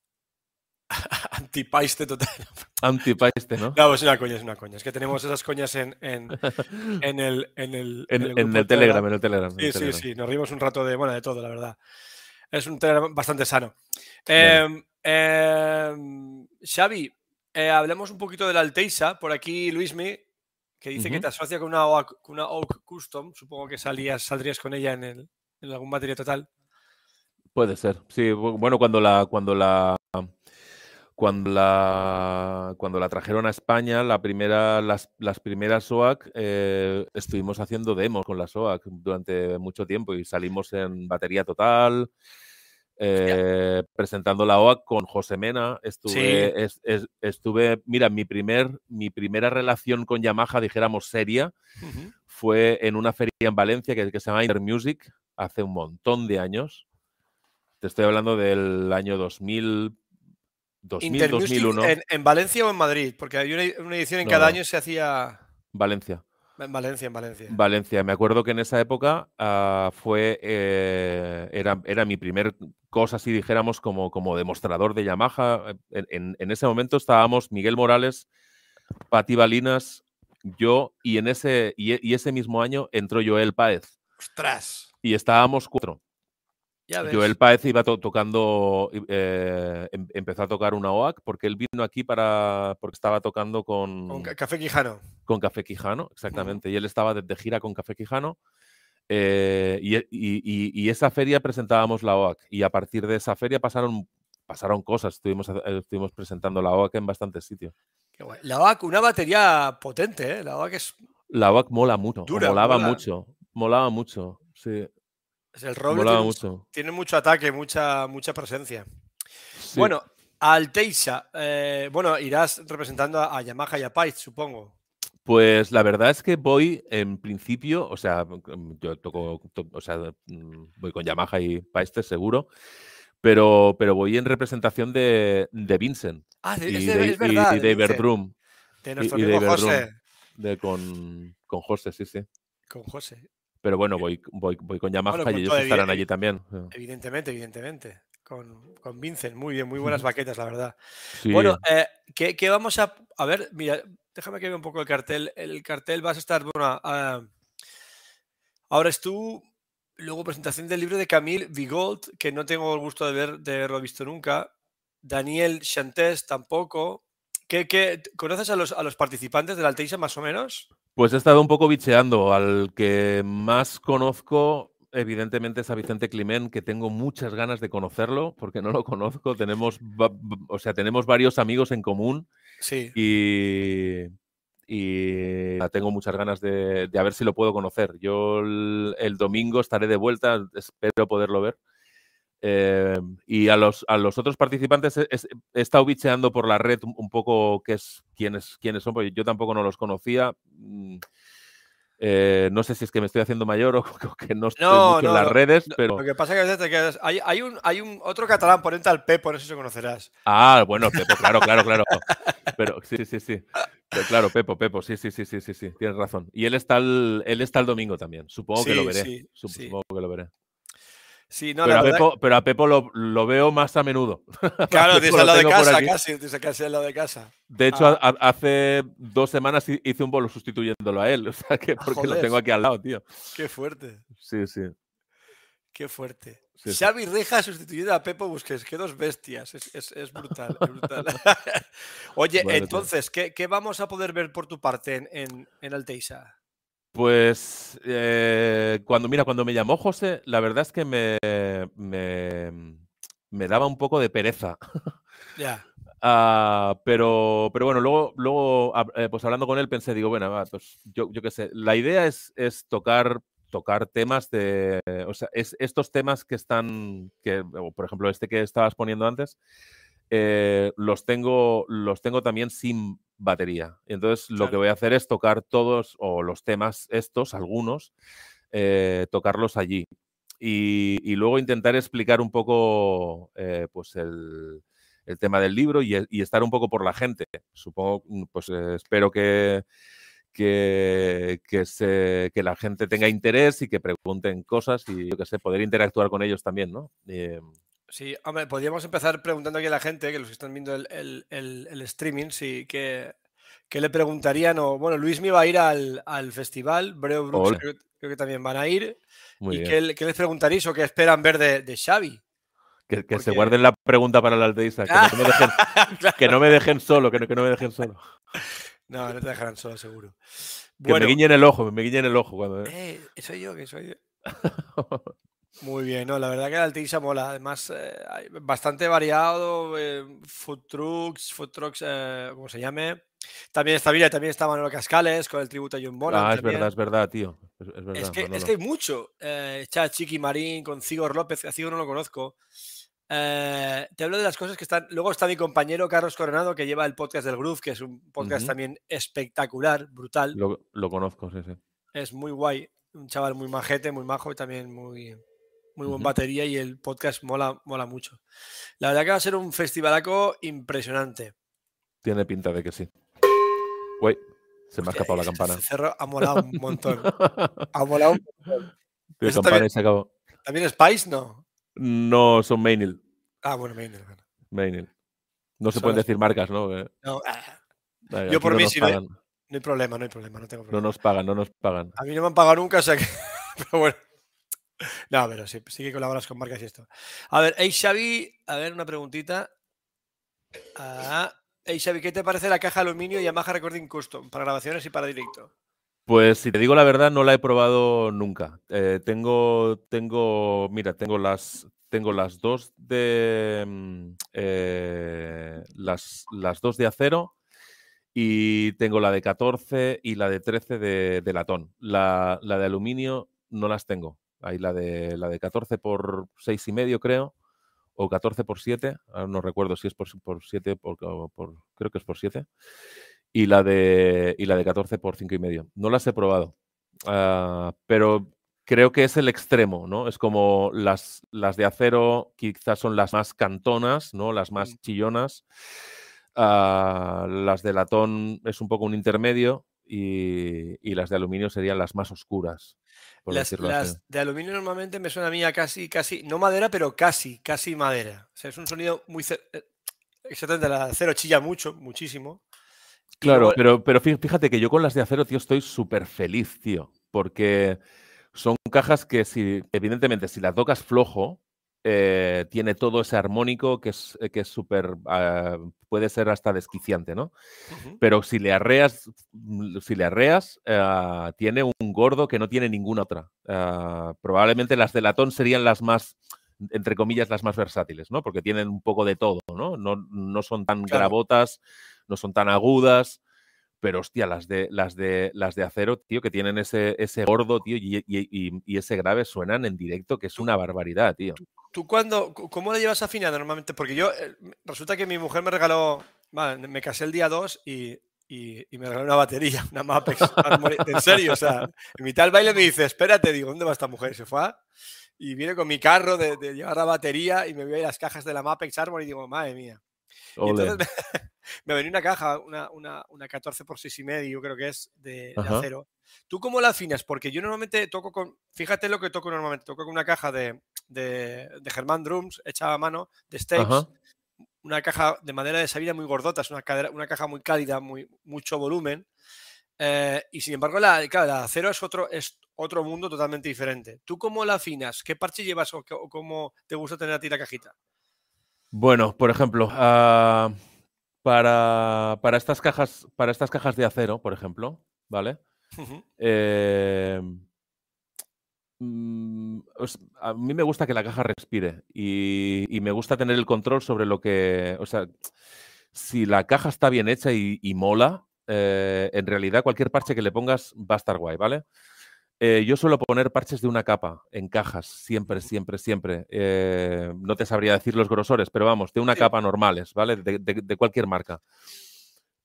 Antipaiste total. Antipaiste, ¿no? No, es una coña, es una coña. Es que tenemos esas coñas en, en, el, en el, en, el, Telegram, en el Telegram. Sí, sí, sí. Nos rimos un rato de, bueno, de todo, la verdad. Es un Telegram bastante sano. Eh, Xavi, eh, hablemos un poquito de la Alteisa. Por aquí, Luismi, que dice que te asocia con una, Oak, una Oak Custom. Supongo que salías, saldrías con ella en, el, en algún materia total. Puede ser. Sí, bueno, cuando la, cuando la cuando la, cuando la trajeron a España, la primera, las, las primeras SOAC, eh, estuvimos haciendo demos con la SOAC durante mucho tiempo y salimos en batería total, eh, presentando la OAC con José Mena. Estuve, estuve, mira, mi, primer, mi primera relación con Yamaha, dijéramos seria, fue en una feria en Valencia que, que se llama Intermusic, hace un montón de años. Te estoy hablando del año 2000, 2000, 2001. En, Valencia o en Madrid? Porque hay una, edición en cada año se hacía. Valencia. En Valencia, en Valencia. Valencia. Me acuerdo que en esa época ah, fue. Eh, era, era mi primer cosa, si dijéramos, como, como demostrador de Yamaha. En, ese momento estábamos Miguel Morales, Pati Balinas, yo, y en ese, y, y ese mismo año entró Joel Páez. ¡Ostras! Y estábamos cuatro. Joel Paez iba tocando, eh, em, empezó a tocar una OAC porque él vino aquí para, porque estaba tocando con... Con Café Quijano. Con Café Quijano, exactamente. Y él estaba de, gira con Café Quijano. Eh, y, esa feria presentábamos la OAC y a partir de esa feria pasaron, pasaron cosas. Estuvimos, estuvimos presentando la OAC en bastantes sitios. La OAC, una batería potente, ¿eh? La OAC es. La OAC mola mucho. molaba mucho. Molaba mucho. Sí. El roble tiene mucho. tiene mucho ataque, mucha, mucha presencia. Bueno, Alteisa, eh, bueno, irás representando a Yamaha y a Pais, supongo. Pues la verdad es que voy en principio, o sea, yo toco, o sea, voy con Yamaha y Paiste seguro, pero, pero voy en representación de, de Vincent. Ah, y de, es verdad. Y, de Iberdrum. De nuestro amigo José. De, con, con José, sí, sí. Con José. Pero bueno, voy, voy, voy con Yamaha y ellos estarán allí también. Evidentemente, evidentemente. Con, con Vincent, muy bien, muy buenas baquetas, la verdad. Bueno, eh, ¿qué, ¿qué, vamos a. A ver, mira, déjame que vea un poco el cartel. El cartel vas a estar, bueno, ahora es tú, luego presentación del libro de Camille Vigold, que no tengo el gusto de, ver, de haberlo visto nunca. Daniel Chantés tampoco. ¿Qué, conoces a los, a los participantes de la Alteisa más o menos? Pues he estado un poco bicheando. Al que más conozco, evidentemente, es a Vicente Climent, que tengo muchas ganas de conocerlo, porque no lo conozco. Tenemos, o sea, tenemos varios amigos en común Sí. Y, y tengo muchas ganas de, de, a ver si lo puedo conocer. Yo el, domingo estaré de vuelta, espero poderlo ver. Eh, y a los, a los otros participantes he, estado bicheando por la red un, poco qué es, quiénes, quiénes son, porque yo tampoco no los conocía. Mm, eh, no sé si es que me estoy haciendo mayor o, que no estoy mucho en las redes, pero. Lo que pasa es que te quedas. Hay, hay, un, hay un otro catalán, ponente al Pepo, no sé si lo conocerás. Ah, bueno, Pepo, claro, claro, claro. Pero sí, sí, sí. claro, Pepo, Pepo, sí, sí, sí, sí, sí, sí, tienes razón. Y él está el, él está el domingo también. Supongo que lo veré. Supongo que lo veré pero, a Pepo, lo, veo más a menudo. Claro, desde al lado de casa, casi, casi al lado de casa. De hecho, ah. hace dos semanas hice un bolo sustituyéndolo a él. O sea, que porque lo tengo aquí al lado, tío. Qué fuerte. Sí, sí. Qué fuerte. Xavi Reja sustituyendo a Pepo Busquets. Qué dos bestias. Es, brutal. Oye, entonces, ¿qué, vamos a poder ver por tu parte en, en, en Alteisa? Pues eh, cuando, mira, cuando me llamó José, la verdad es que me, me, daba un poco de pereza. Ya. Ah, pero, pero bueno, luego, luego eh, pues hablando con él pensé, digo, bueno, pues yo, yo qué sé, la idea es, es tocar, tocar temas de, o sea, es, estos temas que están, que, por ejemplo, este que estabas poniendo antes, eh, los, tengo, los tengo también sin batería. Entonces lo que voy a hacer es tocar todos o los temas estos, algunos, eh, tocarlos allí. Y, luego intentar explicar un poco pues el, el, tema del libro y, y, estar un poco por la gente. Supongo, mm, pues espero que, que, que, se, que, la gente tenga interés y que pregunten cosas y yo que sé, poder interactuar con ellos también, ¿no? Sí, hombre, podríamos empezar preguntando aquí a la gente, que los que están viendo el, streaming, si que, le preguntarían, o bueno, Luis me va a ir al, festival, Breo Brooks creo, que también van a ir, y qué, les preguntaréis o qué esperan ver de, Xavi. Que, se guarden la pregunta para la alteísta, que, no, me dejen, que no me dejen solo, que no, que no me dejen solo. No, no te dejarán solo, seguro. Que me guiñen el ojo, me guiñen el ojo. Cuando, ¿eh? eh soy yo, que soy yo. Muy bien, no, la verdad que la Alteisa mola. Además, eh, bastante variado. Eh, food trucks, food trucks, eh, como se llame. También está bien, también está Manuel Cascales con el tributo a John Mola. Ah, es verdad, es verdad, tío. Es, que, es, que, hay mucho. Eh, Chiqui Marín, con Cigor López, a Cigor no lo conozco. te hablo de las cosas que están. Luego está mi compañero Carlos Coronado, que lleva el podcast del Groove, que es un podcast también espectacular, brutal. Lo, lo, conozco, sí, sí. Es muy guay. Un chaval muy majete, muy majo y también muy, muy buen batería y el podcast mola, mola mucho. La verdad que va a ser un festivalaco impresionante. Tiene pinta de que sí. Se me ha escapado la campana. Ese cerro ha molado un montón. ha molado un montón. También, se acabó. ¿También Spice? No. No, son Mainil. Ah, bueno, Mainil. Mainil. No se pueden decir marcas, ¿no? No. Ah. Yo por mí sí, no hay, no hay, problema, no hay problema, no tengo problema. No nos pagan, no nos pagan. A mí no me han pagado nunca, o sea que... Pero bueno. No, pero sí, que colaboras con marcas y esto. A ver, hey Xavi, a ver una preguntita. Ah, Xavi, ¿qué te parece la caja de aluminio Yamaha Recording Custom para grabaciones y para directo? Pues si te digo la verdad, no la he probado nunca. Eh, tengo, tengo, mira, tengo las, tengo las dos de mm, eh, las, las, dos de acero y tengo la de 14 y la de 13 de, latón. La, la, de aluminio no las tengo. Hay la de la de 14 por 6 y medio, creo, o 14 por 7. no recuerdo si es por, por 7, por, por, creo que es por 7 y la de, y la de 14 por 5 y medio. No las he probado, ah, pero creo que es el extremo, ¿no? Es como las, las de acero quizás son las más cantonas, ¿no? Las más chillonas. Ah, las de latón es un poco un intermedio y, las de aluminio serían las más oscuras. las, de aluminio normalmente me suena a mí a casi, casi, no madera, pero casi, casi madera. O sea, es un sonido muy... Eh, exactamente, la de acero chilla mucho, muchísimo. Claro, pero, pero fíjate que yo con las de acero, tío, estoy súper feliz, tío. Porque son cajas que, si, evidentemente, si la tocas flojo, eh, tiene todo ese armónico que es que es súper. Ah, puede ser hasta desquiciante, ¿no? Pero si le arreas, mm, si le arreas, ah, tiene un gordo que no tiene ninguna otra. Ah, probablemente las de latón serían las más entre comillas, las más versátiles, ¿no? Porque tienen un poco de todo, ¿no? No, no son tan grabotas, no son tan agudas, pero hostia, las de, las de, las de acero, tío, que tienen ese, ese gordo, tío, y, ese grave suenan en directo, que es una barbaridad, tío. ¿Tú, cuándo, cómo le llevas afinado normalmente? Porque yo, eh, resulta que mi mujer me regaló, me casé el día 2 y, me regaló una batería, una Mapex. en serio, o sea, en mitad del baile me dice, espérate, digo, ¿dónde va esta mujer? se fue y viene con mi carro de, llevar la batería y me veo ahí las cajas de la Mapex Armor y digo, madre mía. entonces me, venía una caja, una, una, una 14 por 6 y medio, yo creo que es de, acero. ¿Tú cómo la afinas? Porque yo normalmente toco con, fíjate lo que toco normalmente, toco con una caja de, de, de Germán Drums hecha a mano, de Stapes, una caja de madera de sabina muy gordota, es una, una caja muy cálida, muy, mucho volumen. Eh, y sin embargo, la, la acero es otro, es otro mundo totalmente diferente. ¿Tú cómo la afinas? ¿Qué parche llevas o, cómo te gusta tener a ti la cajita? Bueno, por ejemplo, ah, para, para, estas cajas, para estas cajas de acero, por ejemplo, ¿vale? Eh, a mí me gusta que la caja respire y, me gusta tener el control sobre lo que, o sea, si la caja está bien hecha y, mola, eh, en realidad cualquier parche que le pongas va a estar guay, ¿vale? Eh, yo suelo poner parches de una capa en cajas, siempre, siempre, siempre. Eh, no te sabría decir los grosores, pero vamos, de una capa normales, ¿vale? De, cualquier marca.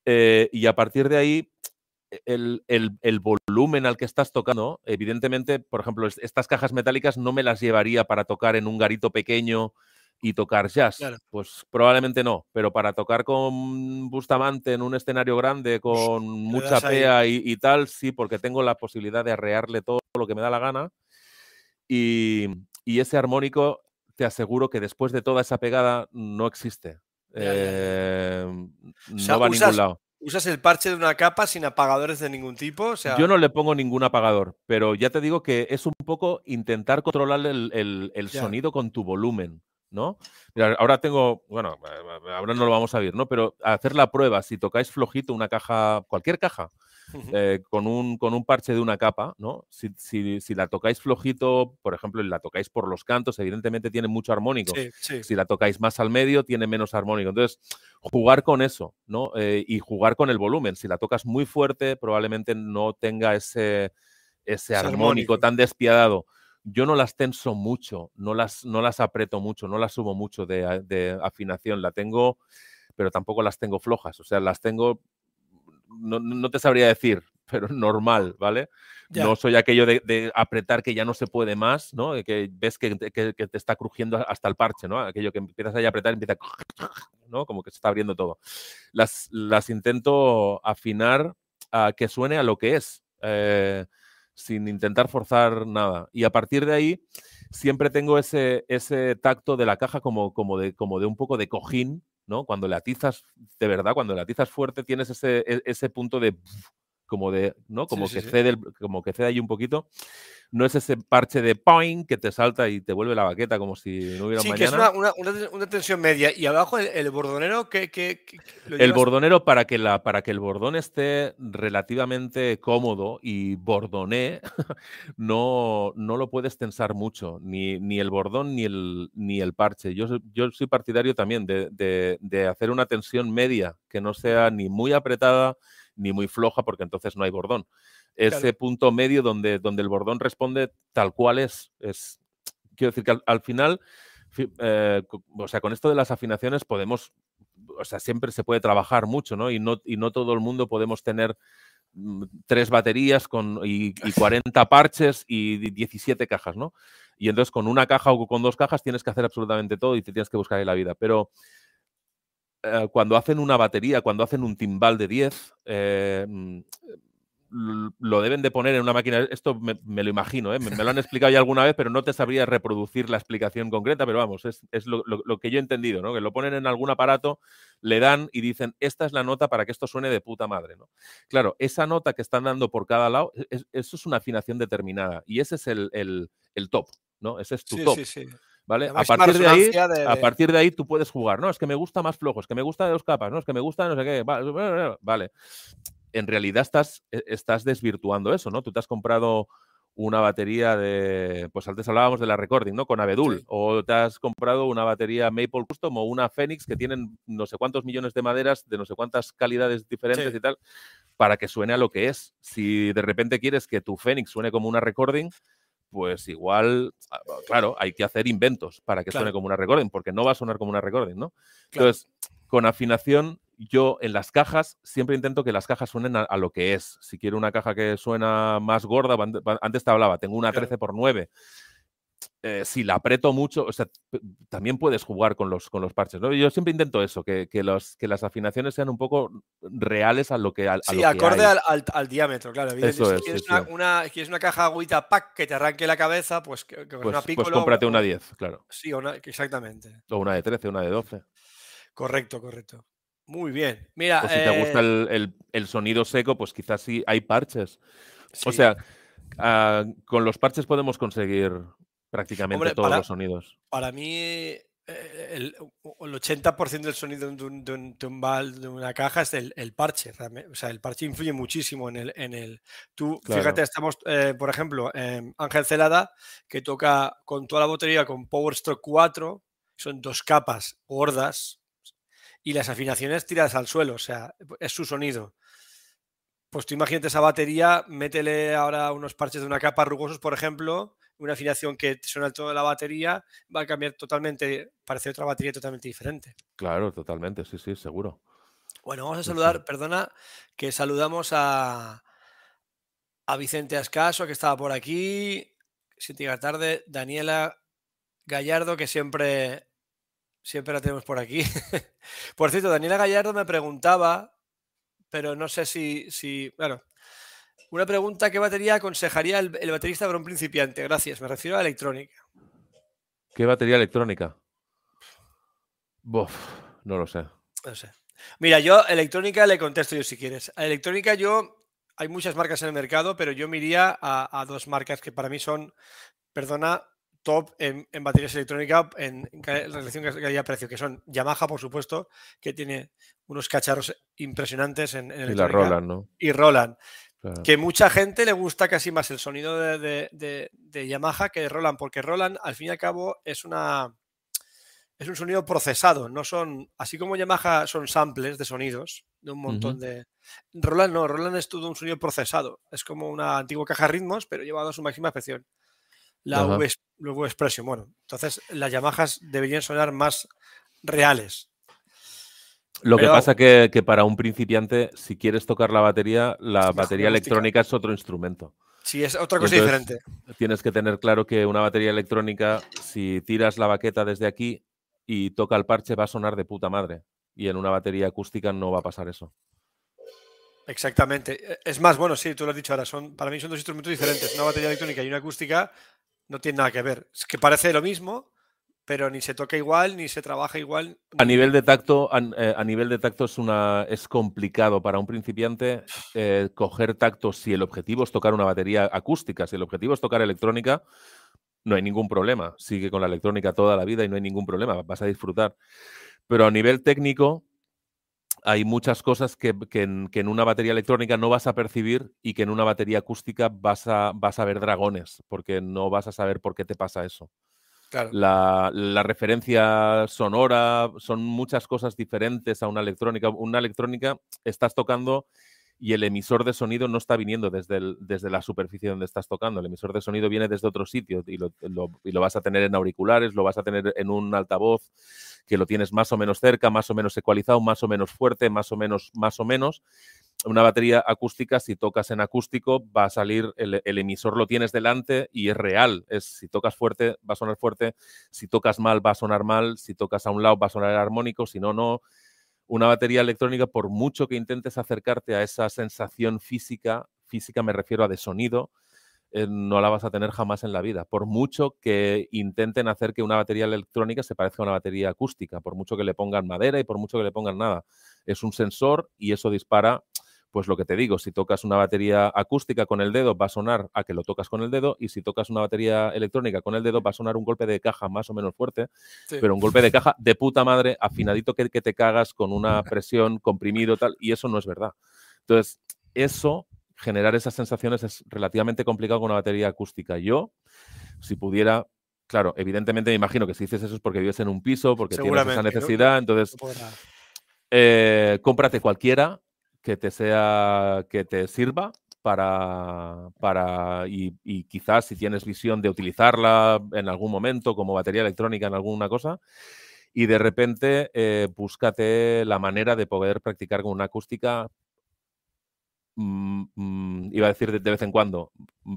Y a partir de ahí, el, el, volumen al que estás tocando, evidentemente, por ejemplo, estas cajas metálicas no me las llevaría para tocar en un garito pequeño y tocar jazz. Pues probablemente no, pero para tocar con Bustamante en un escenario grande, con mucha pea y, tal, sí, porque tengo la posibilidad de arrearle todo lo que me da la gana. Y, ese armónico, te aseguro que después de toda esa pegada no existe. Eh, no va a ningún lado. ¿Usas el parche de una capa sin apagadores de ningún tipo? O sea... Yo no le pongo ningún apagador, pero ya te digo que es un poco intentar controlar el, sonido con tu volumen. ¿no? ahora tengo, bueno, ahora no lo vamos a ver, ¿no? Pero hacer la prueba, si tocáis flojito una caja, cualquier caja, eh, con, un, con un parche de una capa, ¿no? Si, si, la tocáis flojito, por ejemplo, y la tocáis por los cantos, evidentemente tiene mucho armónico. Si la tocáis más al medio, tiene menos armónico. Entonces, jugar con eso, ¿no? Eh, y jugar con el volumen. Si la tocas muy fuerte, probablemente no tenga ese, ese armónico tan despiadado yo no las tenso mucho, no las, no las aprieto mucho, no las subo mucho de, afinación. La tengo, pero tampoco las tengo flojas. O sea, las tengo, no, te sabría decir, pero normal, ¿vale? No soy aquello de, apretar que ya no se puede más, ¿no? Que ves que, te está crujiendo hasta el parche, ¿no? Aquello que empiezas a apretar, empieza, ¿no? Como que se está abriendo todo. Las, las intento afinar a que suene a lo que es. Eh, sin intentar forzar nada. Y a partir de ahí siempre tengo ese, ese tacto de la caja como, como, de, como de un poco de cojín, ¿no? Cuando le atizas, de verdad, cuando le atizas fuerte tienes ese, e, ese punto de como de, ¿no? Como que cede, como que cede ahí un poquito no es ese parche de point que te salta y te vuelve la baqueta como si no hubiera sí, mañana. que es una, tensión media. Y abajo el, bordonero, que, El bordonero, para que, la, para que el bordón esté relativamente cómodo y bordoné, no, no lo puedes tensar mucho, ni, ni el bordón ni el, ni el parche. Yo, yo soy partidario también de, de hacer una tensión media, que no sea ni muy apretada ni muy floja, porque entonces no hay bordón ese punto medio donde, donde el bordón responde tal cual es. es quiero decir que al, final, eh, o sea, con esto de las afinaciones podemos, o sea, siempre se puede trabajar mucho, ¿no? Y no, y no todo el mundo podemos tener mm, tres baterías con, y, 40 parches y 17 cajas, ¿no? Y entonces con una caja o con dos cajas tienes que hacer absolutamente todo y te tienes que buscar ahí la vida. Pero eh, cuando hacen una batería, cuando hacen un timbal de 10, eh, lo deben de poner en una máquina. Esto me, lo imagino, ¿eh? me, lo han explicado ya alguna vez, pero no te sabría reproducir la explicación concreta, pero vamos, es, lo, que yo he entendido, ¿no? Que lo ponen en algún aparato, le dan y dicen, esta es la nota para que esto suene de puta madre, ¿no? Claro, esa nota que están dando por cada lado, e, eso es una afinación determinada y ese es el, top, ¿no? Ese es tu top. ¿Vale? A partir, de ahí, a partir de ahí tú puedes jugar, ¿no? Es que me gusta más flojo, es que me gusta de dos capas, ¿no? Es que me gusta no sé qué. vale en realidad estás, e, estás desvirtuando eso, ¿no? Tú te has comprado una batería de, pues antes hablábamos de la recording, ¿no? Con Abedul, o te has comprado una batería Maple Custom o una Phoenix que tienen no sé cuántos millones de maderas de no sé cuántas calidades diferentes y tal, para que suene a lo que es. Si de repente quieres que tu Phoenix suene como una recording, pues igual, ah, claro, hay que hacer inventos para que suene como una recording, porque no va a sonar como una recording, ¿no? Entonces, con afinación yo en las cajas siempre intento que las cajas suenen a, lo que es. Si quiero una caja que suena más gorda, antes te hablaba, tengo una 13 x 9. Si la aprieto mucho, o sea, también puedes jugar con los, con los parches. ¿no? Yo siempre intento eso, que, los, que las afinaciones sean un poco reales a lo que al, Sí, acorde Al, diámetro, claro. Eso si, quieres una, una, caja agüita pack que te arranque la cabeza, pues, que, pues, una pues cómprate una 10, claro. Sí, exactamente. O una de 13, una de 12. Correcto, correcto. Muy bien. Mira, o si te gusta eh el, sonido seco, pues quizás sí hay parches. O sea, ah, con los parches podemos conseguir prácticamente todos los sonidos. Para mí, eh, el, 80% del sonido de un, de, de una caja es el, parche. O sea, el parche influye muchísimo en el. En el tú, fíjate, estamos, eh, por ejemplo, Ángel Celada, que toca con toda la batería con Power Stroke 4, son dos capas gordas, y las afinaciones tiradas al suelo, o sea, es su sonido. Pues tú imagínate esa batería, métele ahora unos parches de una capa rugosos, por ejemplo, una afinación que suena al todo de la batería, va a cambiar totalmente, parece otra batería totalmente diferente. Claro, totalmente, sí, sí, seguro. Bueno, vamos a saludar, perdona, que saludamos a, a Vicente Ascaso, que estaba por aquí, de tarde, Daniela Gallardo, que siempre Siempre la tenemos por aquí. por cierto, Daniela Gallardo me preguntaba, pero no sé si, si bueno, una pregunta, ¿qué batería aconsejaría el, baterista para un principiante? Gracias, me refiero a electrónica. ¿Qué batería electrónica? Buf, no lo sé. No sé. Mira, yo electrónica le contesto yo si quieres. A electrónica yo, hay muchas marcas en el mercado, pero yo me iría a, a dos marcas que para mí son, perdona, top en, baterías electrónicas en, relación calidad-precio, que son Yamaha, por supuesto, que tiene unos cacharros impresionantes en, en Y la Roland, ¿no? Y Roland. Que mucha gente le gusta casi más el sonido de, Yamaha que de Roland, porque Roland, al fin y al cabo, es una. Es un sonido procesado, no son. Así como Yamaha son samples de sonidos, de un montón de. Roland no, Roland es todo un sonido procesado. Es como una antigua caja de ritmos, pero llevado a su máxima expresión la v, Expression. Bueno, entonces las Yamahas deberían sonar más reales. Lo que pasa que, que para un principiante, si quieres tocar la batería, la batería electrónica es otro instrumento. Sí, es otra cosa diferente. Tienes que tener claro que una batería electrónica, si tiras la baqueta desde aquí y toca el parche, va a sonar de puta madre. Y en una batería acústica no va a pasar eso. Exactamente. E, es más, bueno, sí, tú lo has dicho ahora, son, para mí son dos instrumentos diferentes. Una batería electrónica y una acústica no tiene nada que ver. Es que parece lo mismo, pero ni se toca igual, ni se trabaja igual. A nivel de tacto, eh, a, nivel de tacto es una es complicado para un principiante eh, coger tacto si el objetivo es tocar una batería acústica, si el objetivo es tocar electrónica, no hay ningún problema. Sigue con la electrónica toda la vida y no hay ningún problema, vas a disfrutar. Pero a nivel técnico, hay muchas cosas que, en, una batería electrónica no vas a percibir y que en una batería acústica vas a, vas a ver dragones, porque no vas a saber por qué te pasa eso. La, la, referencia sonora, son muchas cosas diferentes a una electrónica. Una electrónica estás tocando y el emisor de sonido no está viniendo desde, desde la superficie donde estás tocando. El emisor de sonido viene desde otro sitio y lo, y lo vas a tener en auriculares, lo vas a tener en un altavoz que lo tienes más o menos cerca, más o menos ecualizado, más o menos fuerte, más o menos, más o menos. Una batería acústica, si tocas en acústico, va a salir, el, emisor lo tienes delante y es real. Es, si tocas fuerte, va a sonar fuerte. Si tocas mal, va a sonar mal. Si tocas a un lado, va a sonar armónico. Si no, no. Una batería electrónica, por mucho que intentes acercarte a esa sensación física, física me refiero a de sonido, eh, no la vas a tener jamás en la vida. Por mucho que intenten hacer que una batería electrónica se parezca a una batería acústica, por mucho que le pongan madera y por mucho que le pongan nada. Es un sensor y eso dispara, pues lo que te digo, si tocas una batería acústica con el dedo va a sonar a que lo tocas con el dedo y si tocas una batería electrónica con el dedo va a sonar un golpe de caja más o menos fuerte, pero un golpe de caja de puta madre, afinadito que, que te cagas con una presión comprimido tal, y eso no es verdad. Entonces, eso generar esas sensaciones es relativamente complicado con una batería acústica. Yo, si pudiera, claro, evidentemente me imagino que si dices eso es porque vives en un piso, porque tienes esa necesidad, entonces eh, cómprate cualquiera que te sea, que te sirva para, para y, quizás si tienes visión de utilizarla en algún momento como batería electrónica en alguna cosa, y de repente eh, búscate la manera de poder practicar con una acústica Mm, mm, iba a decir de, vez en cuando,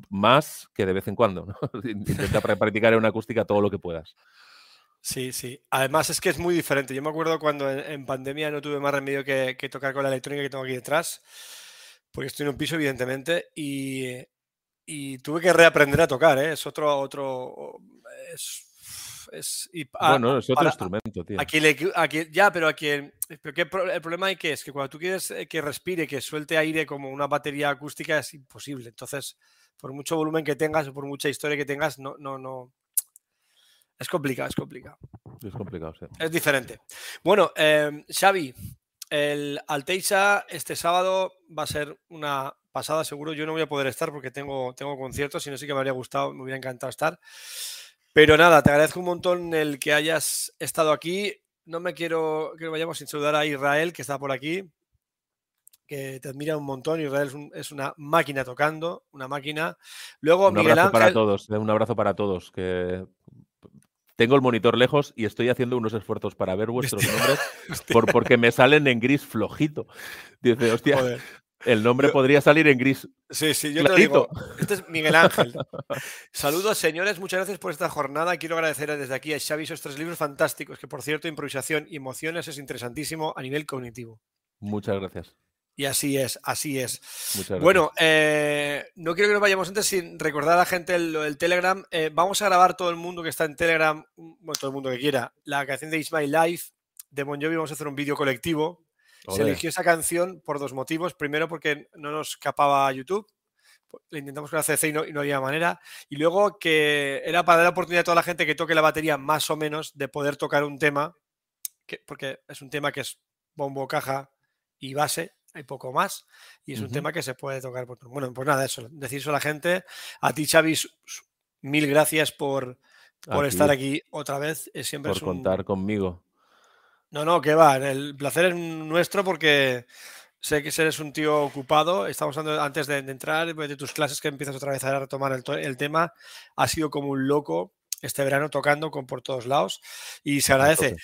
más que de vez en cuando. Intenta practicar en una acústica todo lo que puedas. Sí, sí. Además es que es muy diferente. Yo me acuerdo cuando en, pandemia no tuve más remedio que, tocar con la electrónica que tengo aquí detrás, porque estoy en un piso, evidentemente, y, tuve que reaprender a tocar. ¿eh? Es otro, otro, es es, bueno, es otro instrumento, tío. Aquí, le, aquí ya, pero aquí pero el problema hay que es que cuando tú quieres eh, que respire, que suelte aire como una batería acústica es imposible. Entonces, por mucho volumen que tengas o por mucha historia que tengas, no, no, no. Es complicado, es complicado. Es complicado, sí. Es diferente. Bueno, eh, Xavi, el Alteisa este sábado va a ser una pasada, seguro. Yo no voy a poder estar porque tengo, tengo conciertos, si no sí que me habría gustado, me hubiera encantado estar. Pero nada, te agradezco un montón el que hayas estado aquí. No me quiero que vayamos sin saludar a Israel, que está por aquí, que te admira un montón. Israel es, una máquina tocando, una máquina. Luego, un abrazo para todos, eh, un abrazo para todos. Que tengo el monitor lejos y estoy haciendo unos esfuerzos para ver vuestros nombres por, porque me salen en gris flojito. Dice, hostia, el nombre podría salir en gris. Sí, sí, yo te digo. Este es Miguel Ángel. Saludos, señores. Muchas gracias por esta jornada. Quiero agradecer desde aquí a Xavi esos tres libros fantásticos, que por cierto, improvisación y emociones es interesantísimo a nivel cognitivo. Muchas gracias. Y así es, así es. bueno, eh, no quiero que nos vayamos antes sin recordar a la gente el, Telegram. Eh, vamos a grabar todo el mundo que está en Telegram, bueno, todo el mundo que quiera, la canción de It's My Life de Bon Jovi. Vamos a hacer un vídeo colectivo se eligió esa canción por dos motivos. Primero, porque no nos escapaba YouTube. Le intentamos con la CC y no, había manera. Y luego que era para dar la oportunidad a toda la gente que toque la batería más o menos de poder tocar un tema, que, porque es un tema que es bombo, caja y base, hay poco más. Y es un tema que se puede tocar. Por... Bueno, pues nada, eso, decir eso a la gente. A ti, Xavi, mil gracias por, por estar aquí otra vez. Siempre por contar conmigo. No, no, que va. El placer es nuestro porque sé que eres un tío ocupado. Estamos hablando antes de, entrar de tus clases que empiezas otra vez a retomar el, tema. Ha sido como un loco este verano tocando con por todos lados y se agradece.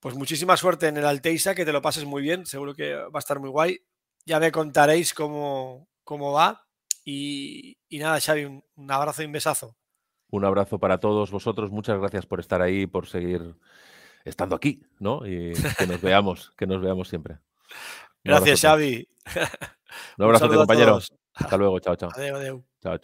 Pues muchísima suerte en el Alteisa, que te lo pases muy bien. Seguro que va a estar muy guay. Ya me contaréis cómo, cómo va. Y, nada, Xavi, un, un abrazo y un besazo. Un abrazo para todos vosotros. Muchas gracias por estar ahí, por seguir estando aquí, ¿no? Y que nos veamos, que nos veamos siempre. Gracias, Xavi. Un abrazo, compañeros. Hasta luego, chao, chao. Adiós, adiós. Chao, chao.